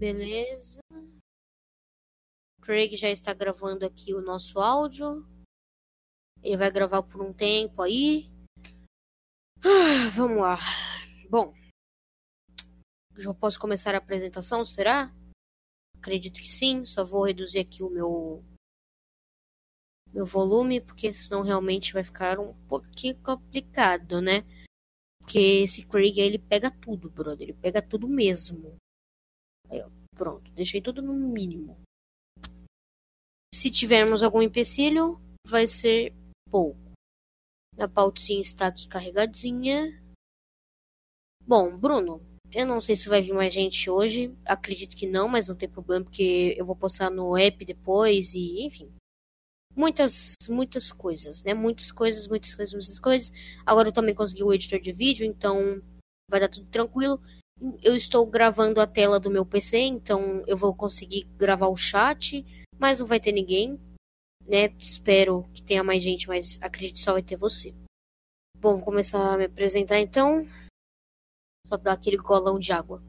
Beleza. Craig já está gravando aqui o nosso áudio. Ele vai gravar por um tempo aí. Ah, vamos lá. Bom, já posso começar a apresentação, será? Acredito que sim. Só vou reduzir aqui o meu meu volume, porque senão realmente vai ficar um pouquinho complicado, né? Porque esse Craig ele pega tudo, brother. Ele pega tudo mesmo. Aí, ó, pronto. Deixei tudo no mínimo. Se tivermos algum empecilho, vai ser pouco. Minha pautinha está aqui carregadinha. Bom, Bruno, eu não sei se vai vir mais gente hoje. Acredito que não, mas não tem problema, porque eu vou postar no app depois e, enfim. Muitas, muitas coisas, né? Muitas coisas, muitas coisas, muitas coisas. Agora eu também consegui o editor de vídeo, então vai dar tudo tranquilo. Eu estou gravando a tela do meu PC, então eu vou conseguir gravar o chat, mas não vai ter ninguém, né? Espero que tenha mais gente, mas acredito que só vai ter você. Bom, vou começar a me apresentar então. Só dar aquele golão de água.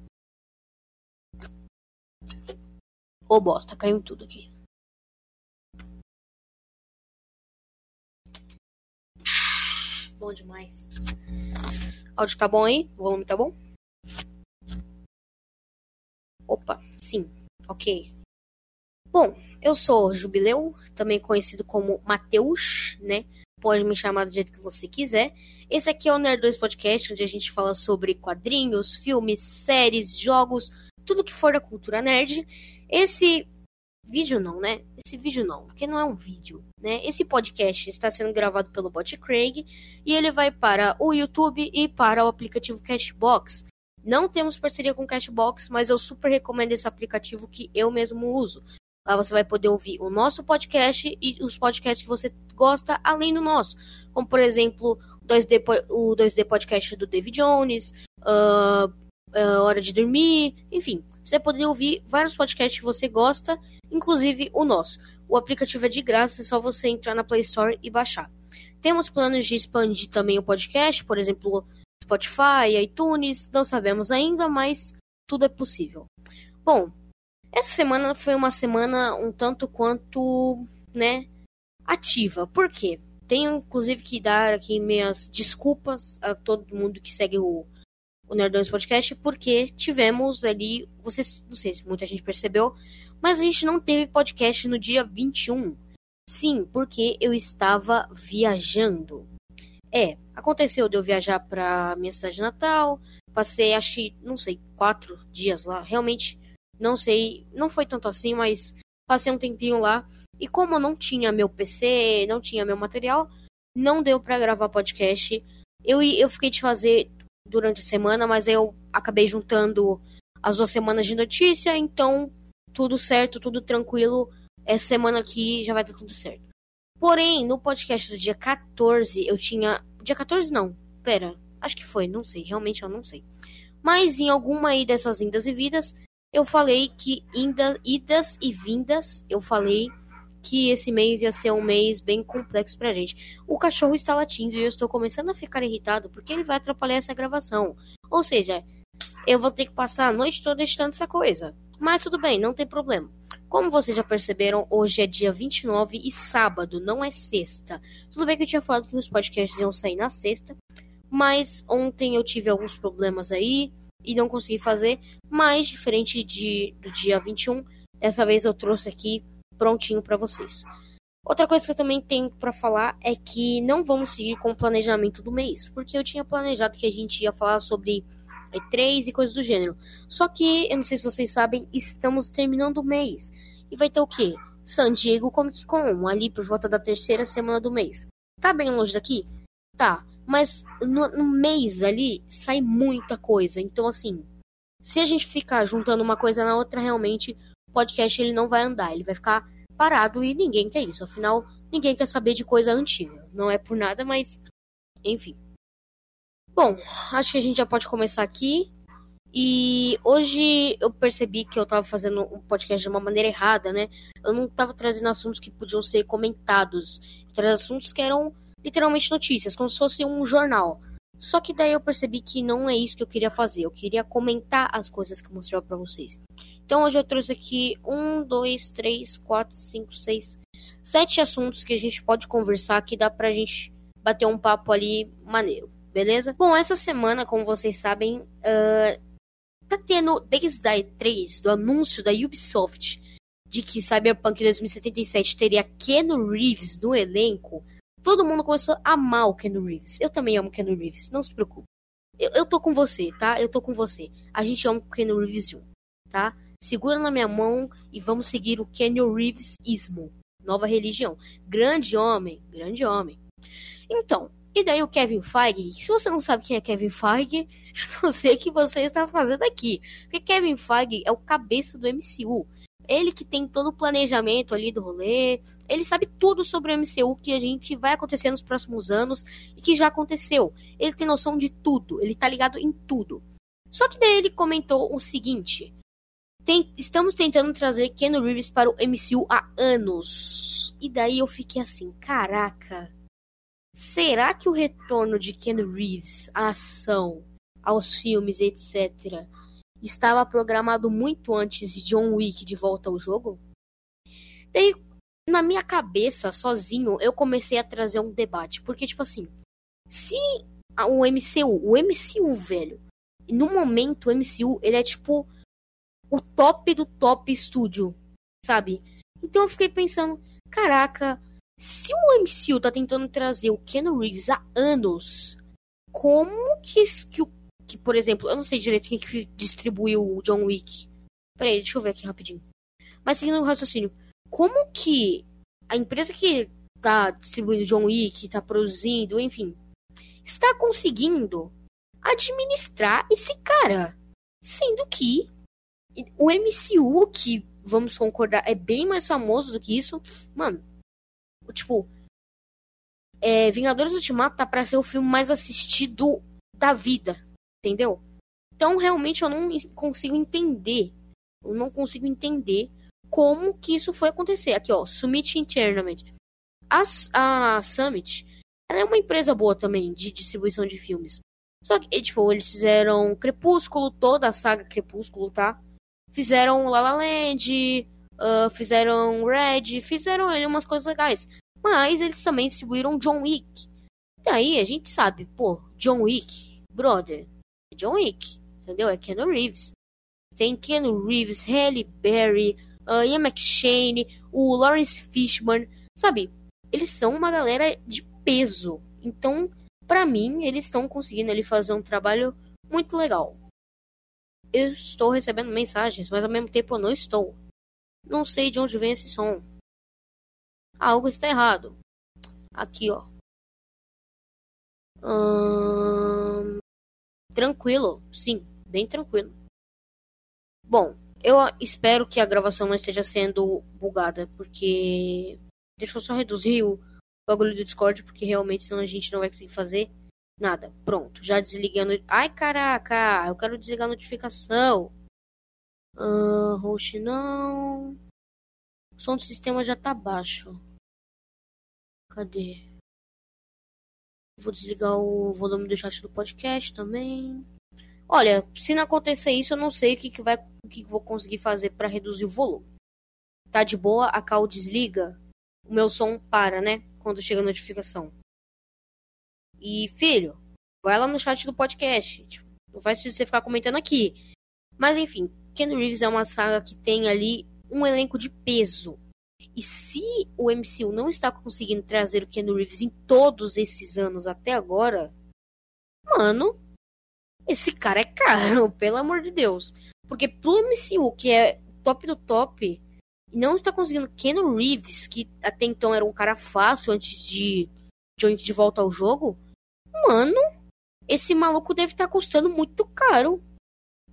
Ô oh, bosta, caiu tudo aqui. Bom demais. Áudio tá bom aí? O volume tá bom? Opa, sim. Ok. Bom, eu sou Jubileu, também conhecido como Mateus, né? Pode me chamar do jeito que você quiser. Esse aqui é o Nerd 2 Podcast, onde a gente fala sobre quadrinhos, filmes, séries, jogos, tudo que for da cultura nerd. Esse vídeo não, né? Esse vídeo não, porque não é um vídeo, né? Esse podcast está sendo gravado pelo bot Craig e ele vai para o YouTube e para o aplicativo Cashbox. Não temos parceria com o Cashbox, mas eu super recomendo esse aplicativo que eu mesmo uso. Lá você vai poder ouvir o nosso podcast e os podcasts que você gosta além do nosso. Como, por exemplo, 2D, o 2D Podcast do David Jones, uh, uh, Hora de Dormir, enfim. Você vai poder ouvir vários podcasts que você gosta, inclusive o nosso. O aplicativo é de graça, é só você entrar na Play Store e baixar. Temos planos de expandir também o podcast, por exemplo, Spotify, iTunes, não sabemos ainda, mas tudo é possível. Bom, essa semana foi uma semana um tanto quanto, né, ativa. Por quê? Tenho inclusive que dar aqui minhas desculpas a todo mundo que segue o, o Nerdões Podcast, porque tivemos ali, vocês, não sei se muita gente percebeu, mas a gente não teve podcast no dia 21. Sim, porque eu estava viajando. É, aconteceu de eu viajar para minha cidade natal, passei acho que, não sei, quatro dias lá, realmente não sei, não foi tanto assim, mas passei um tempinho lá. E como eu não tinha meu PC, não tinha meu material, não deu para gravar podcast. Eu, eu fiquei de fazer durante a semana, mas eu acabei juntando as duas semanas de notícia, então tudo certo, tudo tranquilo. Essa semana aqui já vai estar tudo certo. Porém, no podcast do dia 14, eu tinha. Dia 14 não, pera, acho que foi, não sei, realmente eu não sei. Mas em alguma aí dessas indas e vidas, eu falei que inda, idas e vindas, eu falei que esse mês ia ser um mês bem complexo pra gente. O cachorro está latindo e eu estou começando a ficar irritado porque ele vai atrapalhar essa gravação. Ou seja, eu vou ter que passar a noite toda editando essa coisa. Mas tudo bem, não tem problema. Como vocês já perceberam, hoje é dia 29 e sábado, não é sexta. Tudo bem que eu tinha falado que os podcasts iam sair na sexta, mas ontem eu tive alguns problemas aí e não consegui fazer, mas diferente de, do dia 21, dessa vez eu trouxe aqui prontinho para vocês. Outra coisa que eu também tenho para falar é que não vamos seguir com o planejamento do mês, porque eu tinha planejado que a gente ia falar sobre E3 e coisas do gênero. Só que, eu não sei se vocês sabem, estamos terminando o mês. E vai ter o quê? San Diego Comic Con, ali por volta da terceira semana do mês. Tá bem longe daqui? Tá. Mas no, no mês ali sai muita coisa. Então, assim, se a gente ficar juntando uma coisa na outra, realmente o podcast ele não vai andar. Ele vai ficar parado e ninguém quer isso. Afinal, ninguém quer saber de coisa antiga. Não é por nada, mas enfim. Bom, acho que a gente já pode começar aqui. E hoje eu percebi que eu tava fazendo um podcast de uma maneira errada, né? Eu não tava trazendo assuntos que podiam ser comentados. Eu trazendo assuntos que eram literalmente notícias, como se fosse um jornal. Só que daí eu percebi que não é isso que eu queria fazer. Eu queria comentar as coisas que eu mostrava para vocês. Então hoje eu trouxe aqui um, dois, três, quatro, cinco, seis, sete assuntos que a gente pode conversar que dá pra gente bater um papo ali maneiro, beleza? Bom, essa semana, como vocês sabem, uh, tá tendo desde a E3, do anúncio da Ubisoft de que Cyberpunk 2077 teria Keanu Reeves no elenco, todo mundo começou a amar o Keanu Reeves. Eu também amo o Keanu Reeves, não se preocupe. Eu, eu tô com você, tá? Eu tô com você. A gente ama o Keanu Reeves junto, tá? Segura na minha mão e vamos seguir o Keanu Reeves ismo. Nova religião. Grande homem, grande homem. Então, e daí o Kevin Feige, se você não sabe quem é Kevin Feige, eu não sei o que você está fazendo aqui. Porque Kevin Feige é o cabeça do MCU. Ele que tem todo o planejamento ali do rolê. Ele sabe tudo sobre o MCU que a gente vai acontecer nos próximos anos e que já aconteceu. Ele tem noção de tudo. Ele tá ligado em tudo. Só que daí ele comentou o seguinte: tem, estamos tentando trazer Ken Reeves para o MCU há anos. E daí eu fiquei assim, caraca. Será que o retorno de Ken Reeves à ação, aos filmes, etc., estava programado muito antes de John Wick de volta ao jogo? Daí, na minha cabeça, sozinho, eu comecei a trazer um debate. Porque, tipo assim, se o MCU, o MCU, velho, no momento o MCU, ele é tipo o top do top estúdio, sabe? Então eu fiquei pensando, caraca, se o MCU tá tentando trazer o Ken Reeves há anos, como que, que, que por exemplo, eu não sei direito quem que distribuiu o John Wick. Peraí, deixa eu ver aqui rapidinho. Mas seguindo o raciocínio, como que a empresa que tá distribuindo John Wick, tá produzindo, enfim, está conseguindo administrar esse cara? Sendo que o MCU, que vamos concordar, é bem mais famoso do que isso, mano. Tipo, é, Vingadores Ultimato tá pra ser o filme mais assistido da vida, entendeu? Então, realmente, eu não consigo entender. Eu não consigo entender como que isso foi acontecer. Aqui, ó, Summit Entertainment. A, a Summit, ela é uma empresa boa também de distribuição de filmes. Só que, tipo, eles fizeram Crepúsculo, toda a saga Crepúsculo, tá? Fizeram La La Land, uh, fizeram Red, fizeram ali umas coisas legais. Mas eles também distribuíram John Wick. Daí a gente sabe, pô, John Wick, brother, é John Wick, entendeu? É Keanu Reeves. Tem Keanu Reeves, Halle Berry, uh, Ian McShane, o Lawrence Fishburne, sabe? Eles são uma galera de peso. Então, para mim, eles estão conseguindo ali fazer um trabalho muito legal eu estou recebendo mensagens, mas ao mesmo tempo eu não estou. Não sei de onde vem esse som. Algo está errado. Aqui, ó. Hum... Tranquilo, sim, bem tranquilo. Bom, eu espero que a gravação não esteja sendo bugada, porque. Deixa eu só reduzir o bagulho do Discord, porque realmente senão a gente não vai conseguir fazer. Nada. Pronto. Já not... Ai, caraca. Eu quero desligar a notificação. Uh, host não. O som do sistema já tá baixo. Cadê? Vou desligar o volume do chat do podcast também. Olha, se não acontecer isso, eu não sei o que, que vai, o que, que vou conseguir fazer para reduzir o volume. Tá de boa, a cal desliga, o meu som para, né? Quando chega a notificação. E, filho, vai lá no chat do podcast. Tipo, não faz você ficar comentando aqui. Mas, enfim, Ken Reeves é uma saga que tem ali um elenco de peso. E se o MCU não está conseguindo trazer o Ken Reeves em todos esses anos até agora, mano, esse cara é caro, pelo amor de Deus. Porque pro MCU, que é top do top, não está conseguindo Ken Reeves, que até então era um cara fácil antes de de volta ao jogo, Mano, esse maluco deve estar tá custando muito caro.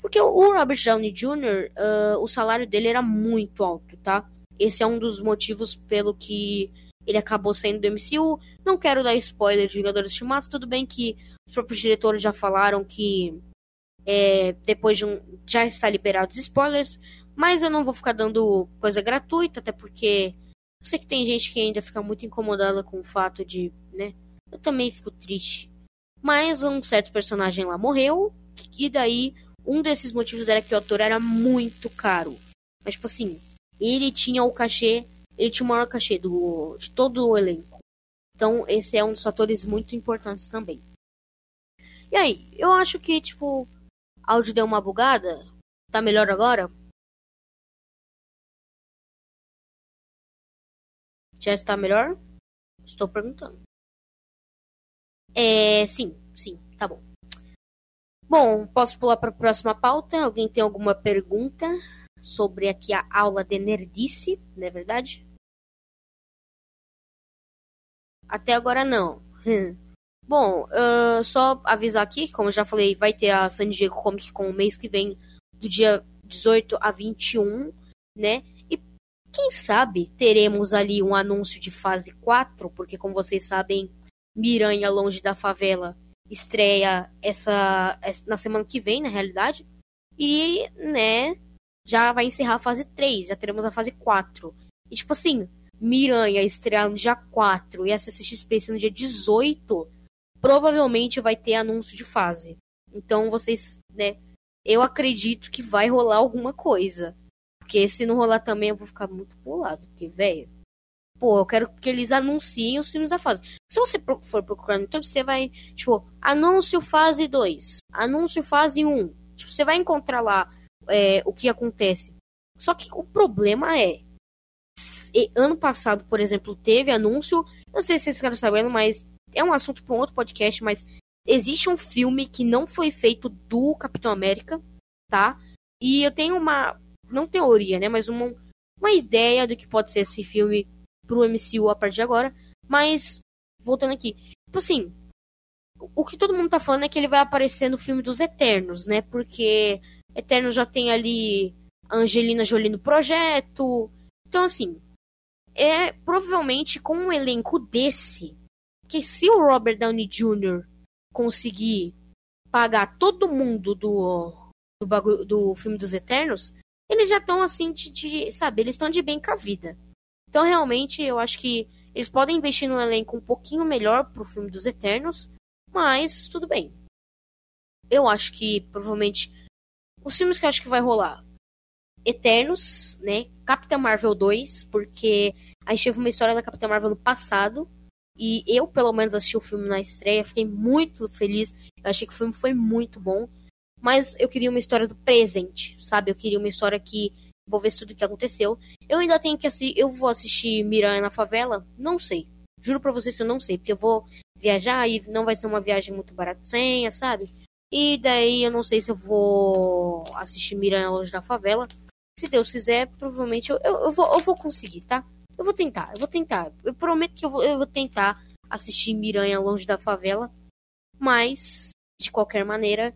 Porque o Robert Downey Jr., uh, o salário dele era muito alto, tá? Esse é um dos motivos pelo que ele acabou saindo do MCU. Não quero dar spoiler de Vingadores Ultimato, tudo bem que os próprios diretores já falaram que é, depois de um. já está liberado os spoilers, mas eu não vou ficar dando coisa gratuita, até porque eu sei que tem gente que ainda fica muito incomodada com o fato de, né? Eu também fico triste Mas um certo personagem lá morreu, e daí um desses motivos era que o ator era muito caro. Mas, tipo assim, ele tinha o cachê, ele tinha o maior cachê do, de todo o elenco. Então, esse é um dos fatores muito importantes também. E aí, eu acho que, tipo, áudio deu uma bugada. Tá melhor agora? Já está melhor? Estou perguntando. É, sim, sim, tá bom. Bom, posso pular para a próxima pauta? Alguém tem alguma pergunta sobre aqui a aula de nerdice, não é verdade? Até agora não. Bom, uh, só avisar aqui, como eu já falei, vai ter a San Diego Comic Con mês que vem, do dia 18 a 21, né? E quem sabe teremos ali um anúncio de fase 4, porque como vocês sabem, Miranha Longe da Favela estreia essa, essa, na semana que vem, na realidade. E, né, já vai encerrar a fase 3, já teremos a fase 4. E tipo assim, Miranha estrear no dia 4 e a CCXP no dia 18, provavelmente vai ter anúncio de fase. Então vocês, né, eu acredito que vai rolar alguma coisa. Porque se não rolar também eu vou ficar muito bolado, porque, velho, pô, eu quero que eles anunciem os filmes da fase. Se você for procurar no YouTube, você vai, tipo, anúncio fase 2, anúncio fase 1. Tipo, você vai encontrar lá é, o que acontece. Só que o problema é, ano passado, por exemplo, teve anúncio, não sei se vocês estão sabendo, mas é um assunto para um outro podcast, mas existe um filme que não foi feito do Capitão América, tá? E eu tenho uma, não teoria, né, mas uma, uma ideia do que pode ser esse filme pro MCU a partir de agora. Mas, voltando aqui, tipo assim, o que todo mundo tá falando é que ele vai aparecer no filme dos Eternos, né? Porque Eternos já tem ali a Angelina Jolie no projeto. Então, assim, é provavelmente com um elenco desse, que se o Robert Downey Jr. conseguir pagar todo mundo do, do, bagulho, do filme dos Eternos, eles já estão assim, de, de, sabe, eles estão de bem com a vida. Então, realmente, eu acho que eles podem investir num elenco um pouquinho melhor pro filme dos Eternos, mas tudo bem. Eu acho que provavelmente os filmes que eu acho que vai rolar Eternos, né? Capitã Marvel 2, porque a gente teve uma história da Capitã Marvel no passado. E eu, pelo menos, assisti o filme na estreia, fiquei muito feliz. Eu achei que o filme foi muito bom. Mas eu queria uma história do presente, sabe? Eu queria uma história que ver tudo o que aconteceu. Eu ainda tenho que assistir. Eu vou assistir Miranha na favela? Não sei. Juro pra vocês que eu não sei. Porque eu vou viajar e não vai ser uma viagem muito baratinha, sabe? E daí eu não sei se eu vou assistir Miranha longe da favela. Se Deus quiser, provavelmente eu, eu, eu, vou, eu vou conseguir, tá? Eu vou tentar, eu vou tentar. Eu prometo que eu vou, eu vou tentar assistir Miranha longe da favela. Mas, de qualquer maneira,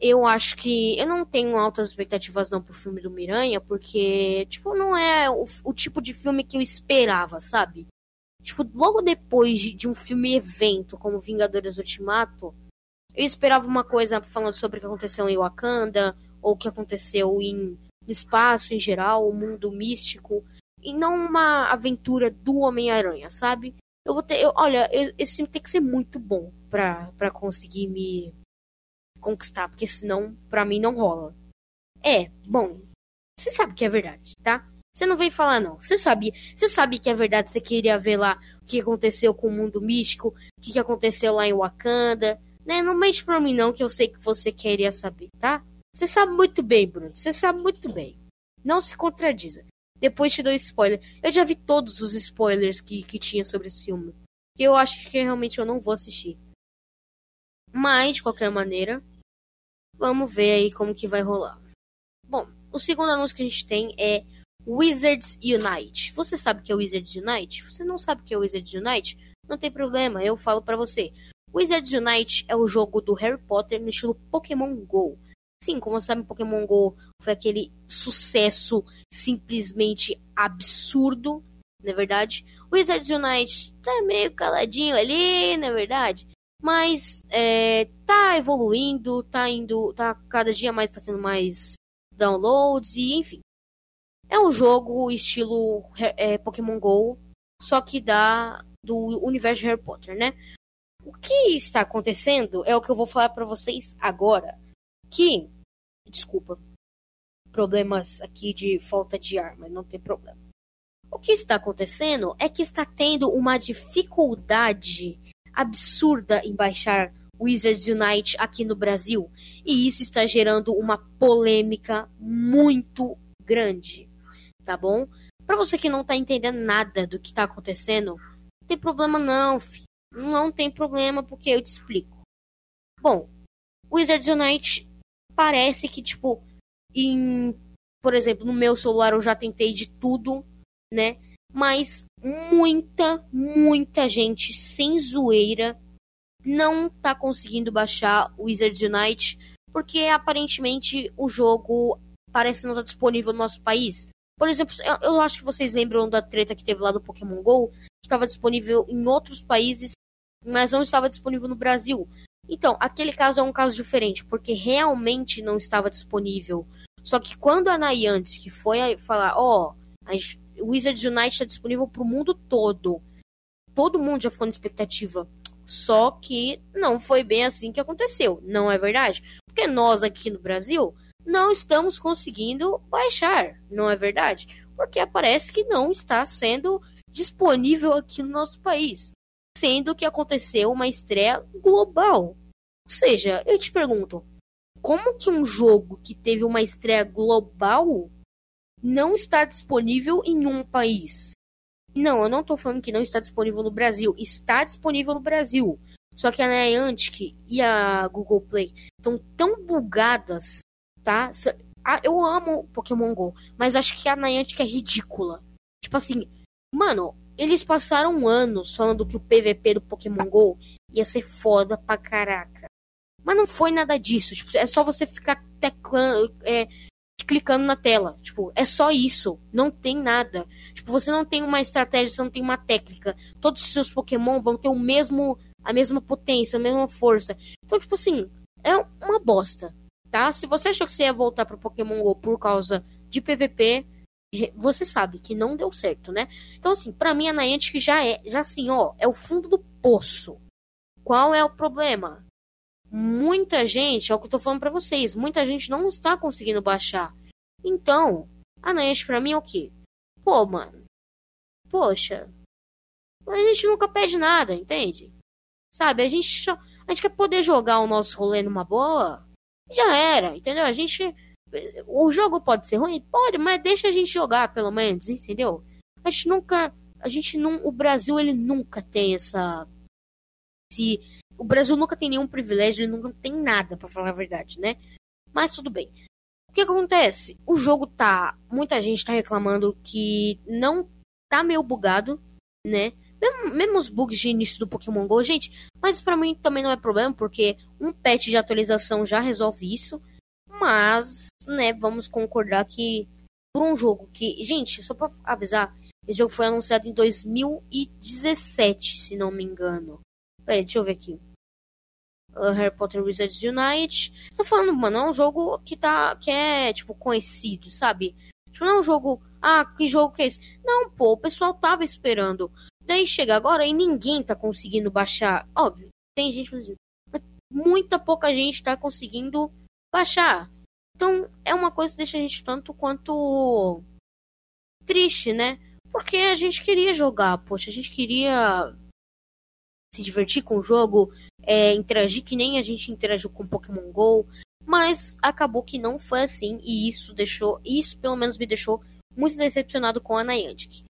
eu acho que eu não tenho altas expectativas não pro filme do Miranha, porque, tipo, não é o, o tipo de filme que eu esperava, sabe? Tipo, logo depois de, de, um filme evento como Vingadores Ultimato, eu esperava uma coisa falando sobre o que aconteceu em Wakanda, ou o que aconteceu em, espaço em geral, o mundo místico, e não uma aventura do Homem-Aranha, sabe? Eu vou ter. Eu, olha, eu, esse filme tem que ser muito bom pra, pra conseguir me conquistar, porque senão para mim não rola. É, bom, você sabe que é verdade, tá? Você não vem falar não. Você sabia, você sabe que é verdade, você queria ver lá o que aconteceu com o mundo místico, o que aconteceu lá em Wakanda, né? Não mente pra mim não, que eu sei que você queria saber, tá? Você sabe muito bem, Bruno. Você sabe muito bem. Não se contradiza. Depois te dou spoiler. Eu já vi todos os spoilers que, que tinha sobre esse filme. Que eu acho que realmente eu não vou assistir. Mas, de qualquer maneira, vamos ver aí como que vai rolar. Bom, o segundo anúncio que a gente tem é Wizards Unite. Você sabe o que é Wizards Unite? Você não sabe o que é Wizards Unite? Não tem problema, eu falo para você. Wizards Unite é o jogo do Harry Potter no estilo Pokémon Go. Sim, como você sabe, Pokémon Go foi aquele sucesso simplesmente absurdo, na é verdade. Wizards Unite tá meio caladinho ali, na é verdade. Mas é, tá evoluindo, tá indo, tá cada dia mais tá tendo mais downloads e enfim. É um jogo estilo é, Pokémon GO, só que da do universo de Harry Potter, né? O que está acontecendo é o que eu vou falar para vocês agora. Que, desculpa, problemas aqui de falta de ar, mas não tem problema. O que está acontecendo é que está tendo uma dificuldade absurda em baixar Wizards Unite aqui no Brasil, e isso está gerando uma polêmica muito grande, tá bom? Para você que não tá entendendo nada do que tá acontecendo, não tem problema não, filho. Não tem problema porque eu te explico. Bom, Wizards Unite parece que tipo em, por exemplo, no meu celular eu já tentei de tudo, né? Mas muita, muita gente sem zoeira não tá conseguindo baixar Wizards Unite porque aparentemente o jogo parece não estar tá disponível no nosso país. Por exemplo, eu, eu, acho que vocês lembram da treta que teve lá do Pokémon GO, que estava disponível em outros países, mas não estava disponível no Brasil. Então, aquele caso é um caso diferente, porque realmente não estava disponível. Só que quando a Niantic foi falar, ó, oh, Wizards Unite está disponível para o mundo todo, todo mundo já ficou na expectativa. Só que não foi bem assim que aconteceu, não é verdade? Porque nós aqui no Brasil não estamos conseguindo baixar, não é verdade? Porque parece que não está sendo disponível aqui no nosso país, sendo que aconteceu uma estreia global. Ou seja, eu te pergunto, como que um jogo que teve uma estreia global não está disponível em um país? Não, eu não estou falando que não está disponível no Brasil. Está disponível no Brasil. Só que a Niantic e a Google Play estão tão bugadas, tá? Eu amo Pokémon GO, mas acho que a Niantic é ridícula. Tipo assim, mano, eles passaram anos falando que o PVP do Pokémon GO ia ser foda pra caraca. Mas não foi nada disso. Tipo, é só você ficar teclando, é, clicando na tela. Tipo, é só isso. Não tem nada. Tipo, você não tem uma estratégia, você não tem uma técnica. Todos os seus Pokémon vão ter o mesmo, a mesma potência, a mesma força. Então, tipo assim, é uma bosta, tá? Se você achou que você ia voltar pro Pokémon GO por causa de PVP, você sabe que não deu certo, né? Então, assim, para mim a Niantic já é, já assim, ó, é o fundo do poço. Qual é o problema? muita gente, é o que eu tô falando para vocês, muita gente não está conseguindo baixar. Então, a Niantic pra mim é o quê? Pô, mano, poxa, a gente nunca pede nada, entende? Sabe, a gente, só, a gente quer poder jogar o nosso rolê numa boa, já era, entendeu? A gente, o jogo pode ser ruim? Pode, mas deixa a gente jogar, pelo menos, entendeu? A gente nunca, a gente não, o Brasil, ele nunca tem essa, esse o Brasil nunca tem nenhum privilégio, ele nunca tem nada, para falar a verdade, né? Mas tudo bem. O que acontece? O jogo tá. Muita gente tá reclamando que não tá meio bugado, né? Mesmo, mesmo os bugs de início do Pokémon GO, gente, mas para mim também não é problema, porque um patch de atualização já resolve isso. Mas, né, vamos concordar que por um jogo que. Gente, só pra avisar, esse jogo foi anunciado em 2017, se não me engano. Peraí, deixa eu ver aqui uh, Harry Potter Wizards Unite. Tô falando, mano, é um jogo que tá. que é, tipo, conhecido, sabe? Tipo, não é um jogo. Ah, que jogo que é esse? Não, pô, o pessoal tava esperando. Daí chega agora e ninguém tá conseguindo baixar. Óbvio, tem gente muita pouca gente tá conseguindo baixar. Então é uma coisa que deixa a gente tanto quanto triste, né? Porque a gente queria jogar, poxa, a gente queria se divertir com o jogo, é, interagir que nem a gente interagiu com Pokémon GO, mas acabou que não foi assim e isso deixou, isso pelo menos me deixou muito decepcionado com a Niantic.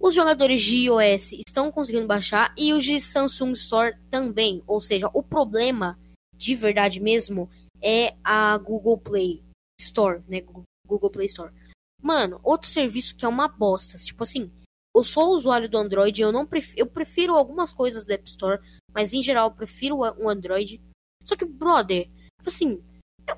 Os jogadores de iOS estão conseguindo baixar e os de Samsung Store também, ou seja, o problema de verdade mesmo é a Google Play Store, né? Google Play Store. Mano, outro serviço que é uma bosta, tipo assim, eu sou usuário do Android, eu não prefiro, eu prefiro algumas coisas do App Store, mas em geral eu prefiro o Android. Só que, brother, tipo assim,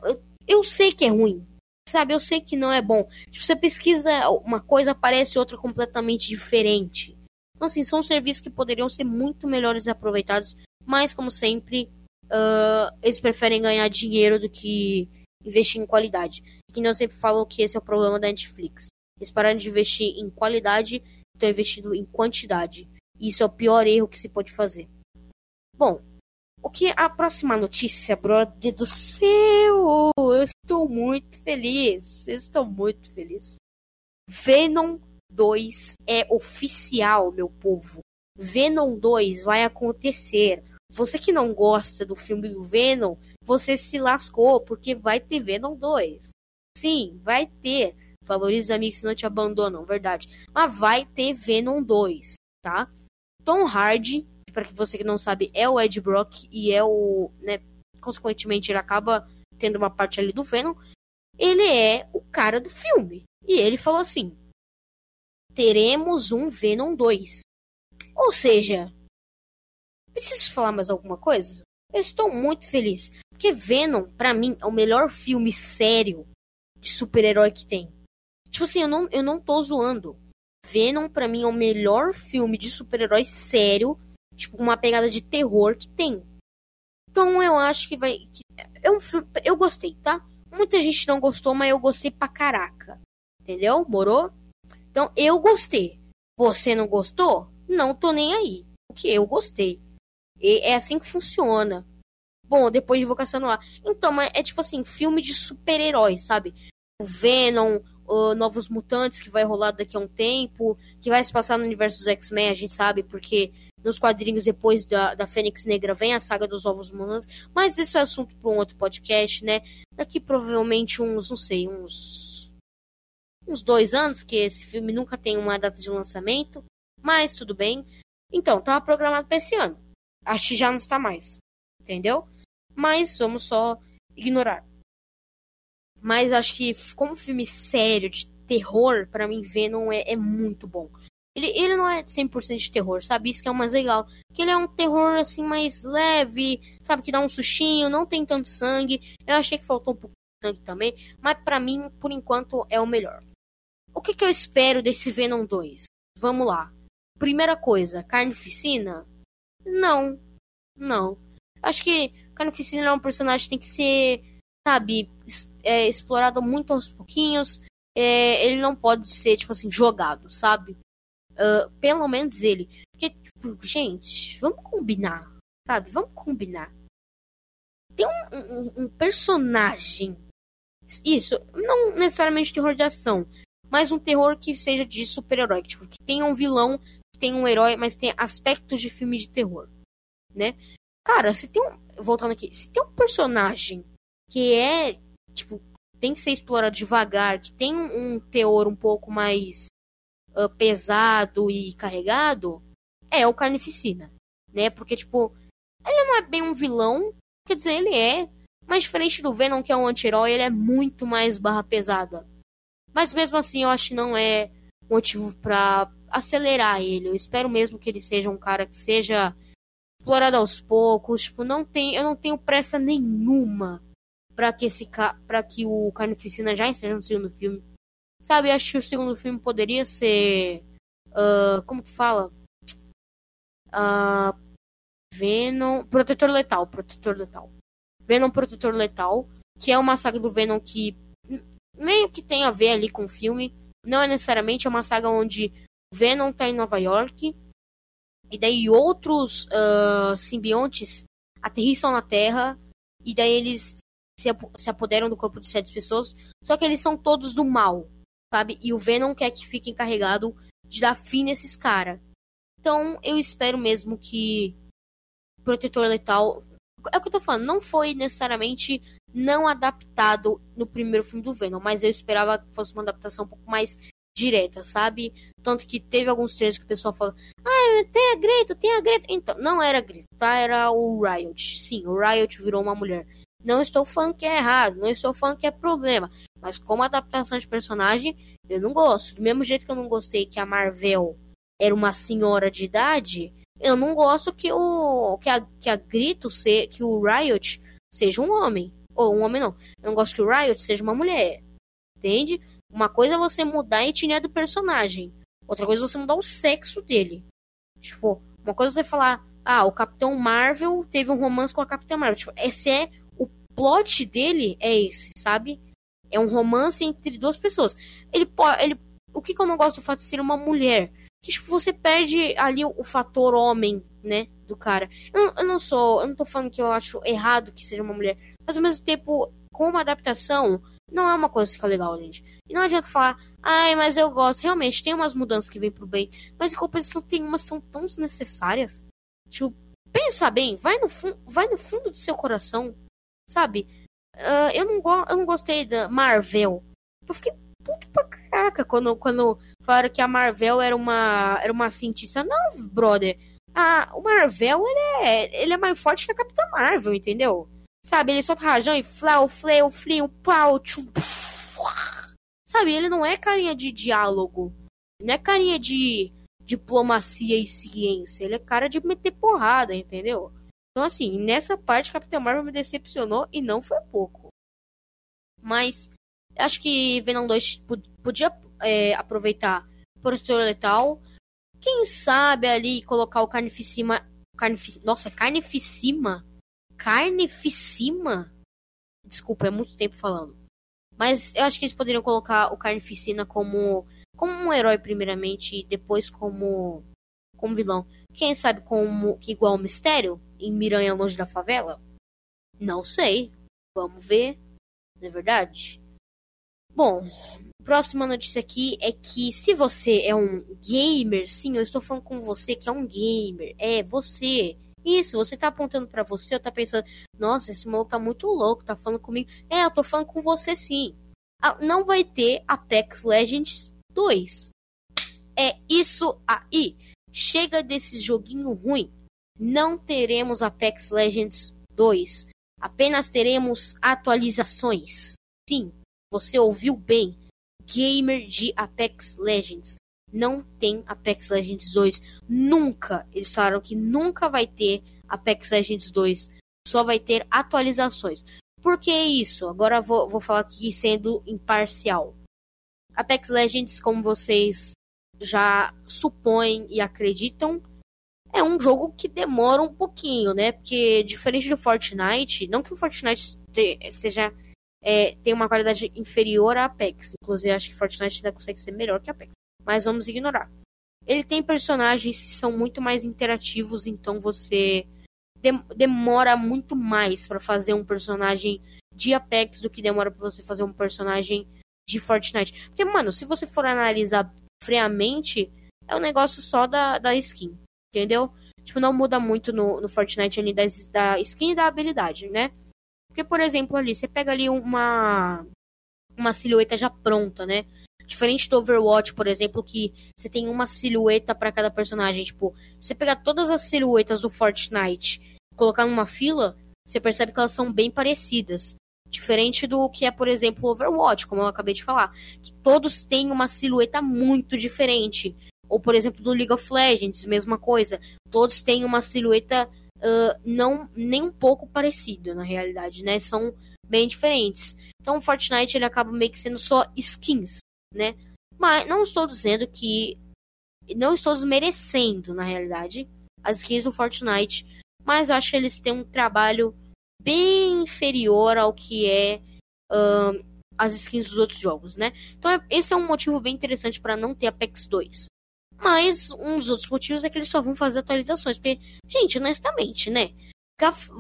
eu, eu sei que é ruim, sabe? Eu sei que não é bom. Tipo, você pesquisa uma coisa, aparece outra completamente diferente. Então, assim, são serviços que poderiam ser muito melhores aproveitados, mas, como sempre, uh, eles preferem ganhar dinheiro do que investir em qualidade. Que eu sempre falo que esse é o problema da Netflix. Eles pararam de investir em qualidade estão investindo em quantidade. Isso é o pior erro que se pode fazer. Bom, o que a próxima notícia, brother do céu? Eu estou muito feliz. Eu estou muito feliz. Venom 2 é oficial, meu povo. Venom 2 vai acontecer. Você que não gosta do filme do Venom, você se lascou, porque vai ter Venom 2. Sim, vai ter. Valorize os amigos não te abandonam, verdade. Mas vai ter Venom 2, tá? Tom Hardy, para que você que não sabe, é o Ed Brock e é o, né, consequentemente ele acaba tendo uma parte ali do Venom. Ele é o cara do filme. E ele falou assim: teremos um Venom 2. Ou seja, preciso falar mais alguma coisa? Eu estou muito feliz. Porque Venom, para mim, é o melhor filme sério de super-herói que tem. Tipo assim, eu não, eu não tô zoando. Venom, para mim, é o melhor filme de super-herói sério. Tipo, uma pegada de terror que tem. Então eu acho que vai. Que é um filme. Eu gostei, tá? Muita gente não gostou, mas eu gostei pra caraca. Entendeu? Morou? Então eu gostei. Você não gostou? Não tô nem aí. Porque eu gostei. E é assim que funciona. Bom, depois de Invocação no Ar. Então, é tipo assim, filme de super-heróis, sabe? O Venom, o Novos Mutantes, que vai rolar daqui a um tempo, que vai se passar no universo dos X-Men, a gente sabe, porque nos quadrinhos depois da, da Fênix Negra vem a saga dos Novos Mutantes. Mas isso é assunto para um outro podcast, né? Daqui provavelmente uns, não sei, uns. uns dois anos, que esse filme nunca tem uma data de lançamento. Mas tudo bem. Então, tava programado para esse ano. Acho que já não está mais. Entendeu? Mas vamos só ignorar. Mas acho que como filme sério de terror, para mim Venom é, é muito bom. Ele, ele não é 100% de terror, sabe? Isso que é o mais legal. Que ele é um terror assim mais leve, sabe? Que dá um sustinho, não tem tanto sangue. Eu achei que faltou um pouco de sangue também, mas para mim, por enquanto, é o melhor. O que, que eu espero desse Venom 2? Vamos lá. Primeira coisa, carnificina? Não. Não. Acho que Carnificina é um personagem que tem que ser, sabe, é, explorado muito aos pouquinhos. É, ele não pode ser, tipo assim, jogado, sabe? Uh, pelo menos ele. Porque, tipo, gente, vamos combinar, sabe? Vamos combinar. Tem um, um, um personagem. Isso, não necessariamente terror de ação, mas um terror que seja de super-herói. Tipo, que tenha um vilão, tenha um herói, mas tenha aspectos de filme de terror, né? Cara, se tem um. Voltando aqui, se tem um personagem que é, tipo, tem que ser explorado devagar, que tem um, teor um pouco mais uh, pesado e carregado, é o Carnificina. Né? Porque, tipo, ele não é bem um vilão, quer dizer, ele é. Mas diferente do Venom, que é um anti-herói, ele é muito mais barra pesada. Mas mesmo assim, eu acho que não é motivo para acelerar ele. Eu espero mesmo que ele seja um cara que seja explorado aos poucos. Tipo, não tem, eu não tenho pressa nenhuma para que esse para que o Carnificina já esteja no segundo filme. Sabe, acho que o segundo filme poderia ser uh, como que fala? Uh, Venom, Protetor Letal, Protetor Letal. Venom Protetor Letal, que é uma saga do Venom que meio que tem a ver ali com o filme. Não é necessariamente é uma saga onde Venom tá em Nova York e daí outros uh, simbiontes aterrissam na Terra. E daí eles se, ap se apoderam do corpo de sete pessoas. Só que eles são todos do mal, sabe? E o Venom quer que fique encarregado de dar fim nesses caras. Então eu espero mesmo que Protetor Letal. É o que eu tô falando, não foi necessariamente não adaptado no primeiro filme do Venom, mas eu esperava que fosse uma adaptação um pouco mais direta, sabe? Tanto que teve alguns trechos que o pessoal fala: Ah, tem a Greta, tem a Greta. Então, não era a Greta, tá? Era o Riot. Sim, o Riot virou uma mulher. Não estou falando que é errado, não estou falando que é problema. Mas como adaptação de personagem, eu não gosto. Do mesmo jeito que eu não gostei que a Marvel era uma senhora de idade, eu não gosto que o que a, que a Grito se, que o Riot seja um homem. Ou um homem não. Eu não gosto que o Riot seja uma mulher. Entende? Uma coisa é você mudar a etnia do personagem. Outra coisa é você mudar o sexo dele. Tipo, uma coisa é você falar, ah, o Capitão Marvel teve um romance com a Capitã Marvel. Tipo, esse é o plot dele, é esse, sabe? É um romance entre duas pessoas. Ele pode. Ele, o que, que eu não gosto do fato de ser uma mulher? que tipo, você perde ali o, o, fator homem, né, do cara. Eu, eu, não sou, eu não tô falando que eu acho errado que seja uma mulher, mas ao mesmo tempo, com uma adaptação, não é uma coisa que fica legal, gente. E não adianta falar, ai, mas eu gosto. Realmente, tem umas mudanças que vêm pro bem, mas em compensação tem umas que são tão desnecessárias. Tipo, pensa bem, vai no, vai no fundo do seu coração, sabe? Uh, eu, não eu não gostei da Marvel. Eu fiquei puto pra caraca quando, quando falaram que a Marvel era uma, era uma cientista. Não, brother. Ah, o Marvel, ele é, ele é mais forte que a Capitã Marvel, entendeu? Sabe, ele solta rajão e flau, fleu, frio, pau, tchum, Sabe, ele não é carinha de diálogo. Não é carinha de diplomacia e ciência. Ele é cara de meter porrada, entendeu? Então, assim, nessa parte, Capitão Marvel me decepcionou e não foi pouco. Mas, acho que Venom 2 podia é, aproveitar Protetor Letal. Quem sabe ali colocar o Carnificima. Carnif... Nossa, Carnificima? Carnificima? Desculpa, é muito tempo falando. Mas eu acho que eles poderiam colocar o Carnificina como, como um herói, primeiramente, e depois como, como vilão. Quem sabe como igual o Mistério em Miranha Longe da Favela? Não sei. Vamos ver. Não é verdade? Bom, próxima notícia aqui é que se você é um gamer, sim, eu estou falando com você que é um gamer. É, você. Isso, você tá apontando para você, eu tá pensando, nossa, esse maluco tá muito louco, tá falando comigo. É, eu tô falando com você sim. Ah, não vai ter Apex Legends 2. É isso aí. Chega desse joguinho ruim. Não teremos Apex Legends 2. Apenas teremos atualizações. Sim, você ouviu bem. Gamer de Apex Legends. Não tem Apex Legends 2. Nunca. Eles falaram que nunca vai ter Apex Legends 2. Só vai ter atualizações. Por que isso? Agora vou, vou falar aqui sendo imparcial. Apex Legends, como vocês já supõem e acreditam, é um jogo que demora um pouquinho, né? Porque diferente do Fortnite, não que o Fortnite seja é, tem uma qualidade inferior a Apex. Inclusive, acho que Fortnite ainda consegue ser melhor que Apex. Mas vamos ignorar. Ele tem personagens que são muito mais interativos, então você demora muito mais para fazer um personagem de Apex do que demora para você fazer um personagem de Fortnite. Porque, mano, se você for analisar friamente, é um negócio só da, da skin, entendeu? Tipo, não muda muito no, no Fortnite ali da, da skin e da habilidade, né? Porque, por exemplo, ali, você pega ali uma, uma silhueta já pronta, né? Diferente do Overwatch, por exemplo, que você tem uma silhueta para cada personagem. Tipo, você pegar todas as silhuetas do Fortnite colocar numa fila, você percebe que elas são bem parecidas. Diferente do que é, por exemplo, Overwatch, como eu acabei de falar. Que todos têm uma silhueta muito diferente. Ou, por exemplo, do League of Legends, mesma coisa. Todos têm uma silhueta uh, não nem um pouco parecida na realidade, né? São bem diferentes. Então o Fortnite ele acaba meio que sendo só skins, né? Mas não estou dizendo que não estou desmerecendo na realidade as skins do Fortnite, mas acho que eles têm um trabalho bem inferior ao que é uh, as skins dos outros jogos, né? Então esse é um motivo bem interessante para não ter Apex 2. Mas um dos outros motivos é que eles só vão fazer atualizações. Porque, gente, honestamente, né?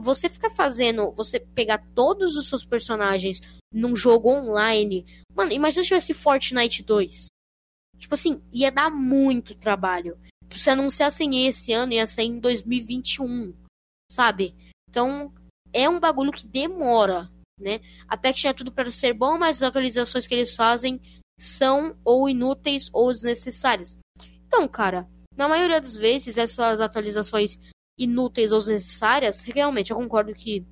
Você ficar fazendo. Você pegar todos os seus personagens num jogo online. Mano, imagina se tivesse Fortnite 2. Tipo assim, ia dar muito trabalho. Se anunciassem esse ano, ia ser em 2021. Sabe? Então, é um bagulho que demora, né? A patch tinha tudo para ser bom, mas as atualizações que eles fazem são ou inúteis ou desnecessárias. Então, cara, na maioria das vezes, essas atualizações inúteis ou desnecessárias, realmente eu concordo que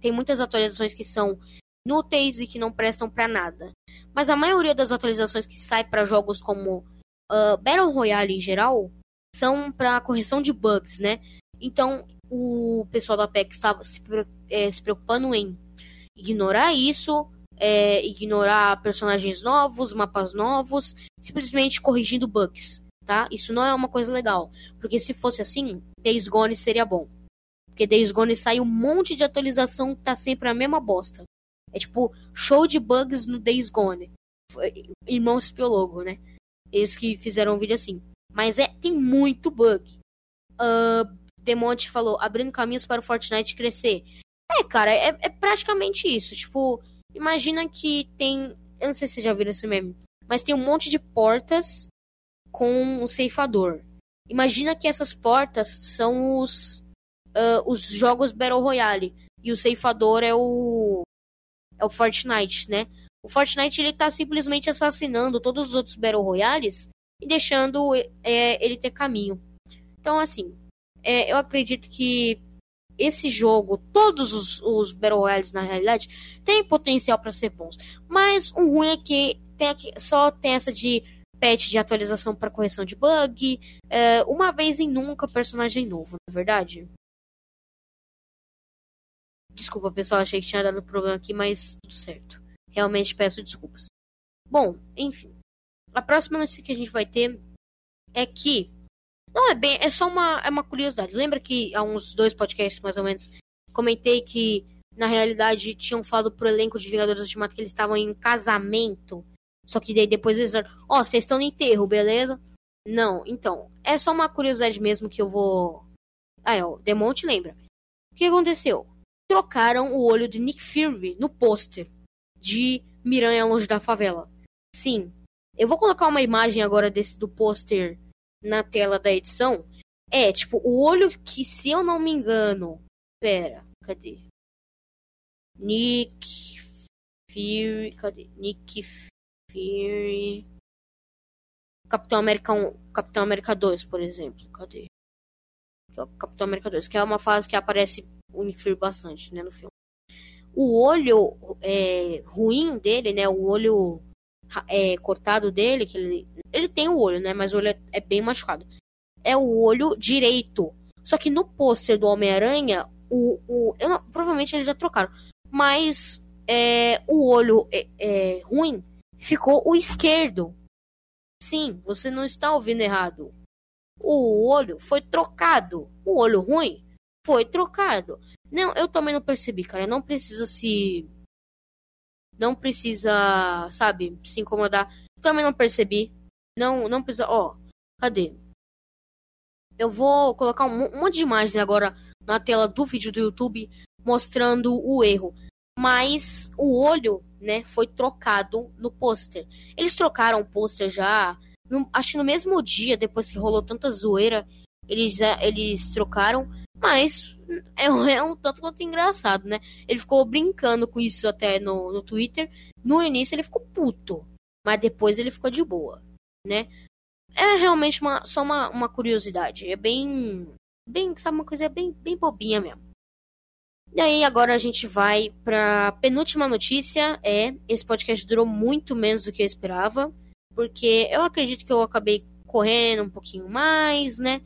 tem muitas atualizações que são inúteis e que não prestam para nada. Mas a maioria das atualizações que sai para jogos como uh, Battle Royale em geral são para correção de bugs, né? Então o pessoal da Apex estava se, é, se, preocupando em ignorar isso, é, ignorar personagens novos, mapas novos, simplesmente corrigindo bugs, tá? Isso não é uma coisa legal, porque se fosse assim, Days Gone seria bom. Porque Days Gone sai um monte de atualização que tá sempre a mesma bosta. É tipo, show de bugs no Days Gone. Irmãos Piologo, né? Eles que fizeram um vídeo assim. Mas é, tem muito bug. Uh, Demonte falou, abrindo caminhos para o Fortnite crescer. É, cara, é, é praticamente isso. Tipo, imagina que tem. Eu não sei se vocês já viram esse meme. Mas tem um monte de portas com um ceifador. Imagina que essas portas são os, uh, os jogos Battle Royale. E o ceifador é o. É o Fortnite, né? O Fortnite ele tá simplesmente assassinando todos os outros Battle Royales e deixando é, ele ter caminho. Então, assim, é, eu acredito que esse jogo, todos os, os Battle Royales na realidade, tem potencial para ser bons. Mas o ruim é que tem aqui, só tem essa de patch de atualização para correção de bug, é, uma vez em nunca personagem novo, não é verdade? Desculpa, pessoal, achei que tinha dado problema aqui, mas tudo certo. Realmente peço desculpas. Bom, enfim. A próxima notícia que a gente vai ter é que não é bem, é só uma, é uma curiosidade. Lembra que há uns dois podcasts mais ou menos comentei que na realidade tinham falado pro elenco de Vingadores Ultimato que eles estavam em casamento. Só que daí depois eles ó, oh, vocês estão no enterro, beleza? Não, então, é só uma curiosidade mesmo que eu vou. Ah, é, o Demonte lembra. O que aconteceu? Trocaram o olho de Nick Fury no pôster de Miranha Longe da Favela. Sim, eu vou colocar uma imagem agora desse do pôster na tela da edição. É, tipo, o olho que, se eu não me engano. Pera, cadê? Nick Fury. Cadê? Nick Fury. Capitão América 1, Capitão América 2, por exemplo. Cadê? Capitão América 2, que é uma fase que aparece o Nick Fury bastante, né, no filme. O olho é, ruim dele, né, o olho é, cortado dele, que ele, ele tem o olho, né? Mas o olho é, é bem machucado. É o olho direito. Só que no pôster do Homem-Aranha, o, o não, provavelmente eles já trocaram. Mas é, o olho é, é, ruim ficou o esquerdo. Sim, você não está ouvindo errado. O olho foi trocado. O olho ruim foi trocado. Não, eu também não percebi, cara. Não precisa se não precisa, sabe, se incomodar. Também não percebi. Não, não precisa. Ó, cadê? Eu vou colocar um, um monte de imagens agora na tela do vídeo do YouTube mostrando o erro. Mas o olho, né, foi trocado no pôster. Eles trocaram o pôster já, no, acho que no mesmo dia, depois que rolou tanta zoeira, eles, eles trocaram. Mas é, é um tanto quanto engraçado, né? Ele ficou brincando com isso até no, no Twitter. No início ele ficou puto, mas depois ele ficou de boa, né? É realmente uma, só uma, uma curiosidade. É bem. Bem, sabe, uma coisa bem, bem bobinha mesmo. E aí, agora a gente vai pra penúltima notícia. É, esse podcast durou muito menos do que eu esperava. Porque eu acredito que eu acabei correndo um pouquinho mais, né?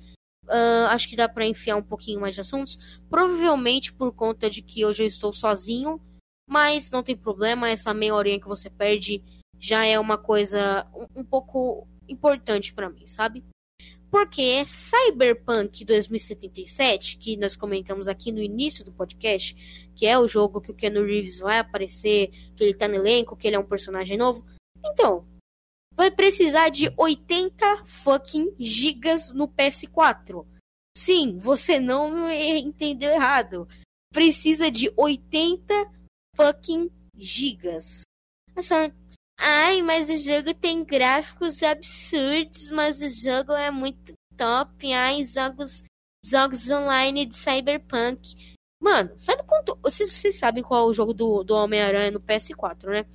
Uh, acho que dá para enfiar um pouquinho mais de assuntos. Provavelmente por conta de que hoje eu estou sozinho. Mas não tem problema, essa meia horinha que você perde já é uma coisa um, um pouco importante para mim, sabe? Porque Cyberpunk 2077, que nós comentamos aqui no início do podcast, que é o jogo que o Keanu Reeves vai aparecer, que ele tá no elenco, que ele é um personagem novo. Então, vai precisar de 80 fucking gigas no PS4. Sim, você não entendeu errado. Precisa de 80 fucking gigas. Ai, mas o jogo tem gráficos absurdos, mas o jogo é muito top. Ai, jogos, jogos online de Cyberpunk. Mano, sabe quanto. Vocês, vocês sabem qual é o jogo do, do Homem-Aranha no PS4, né?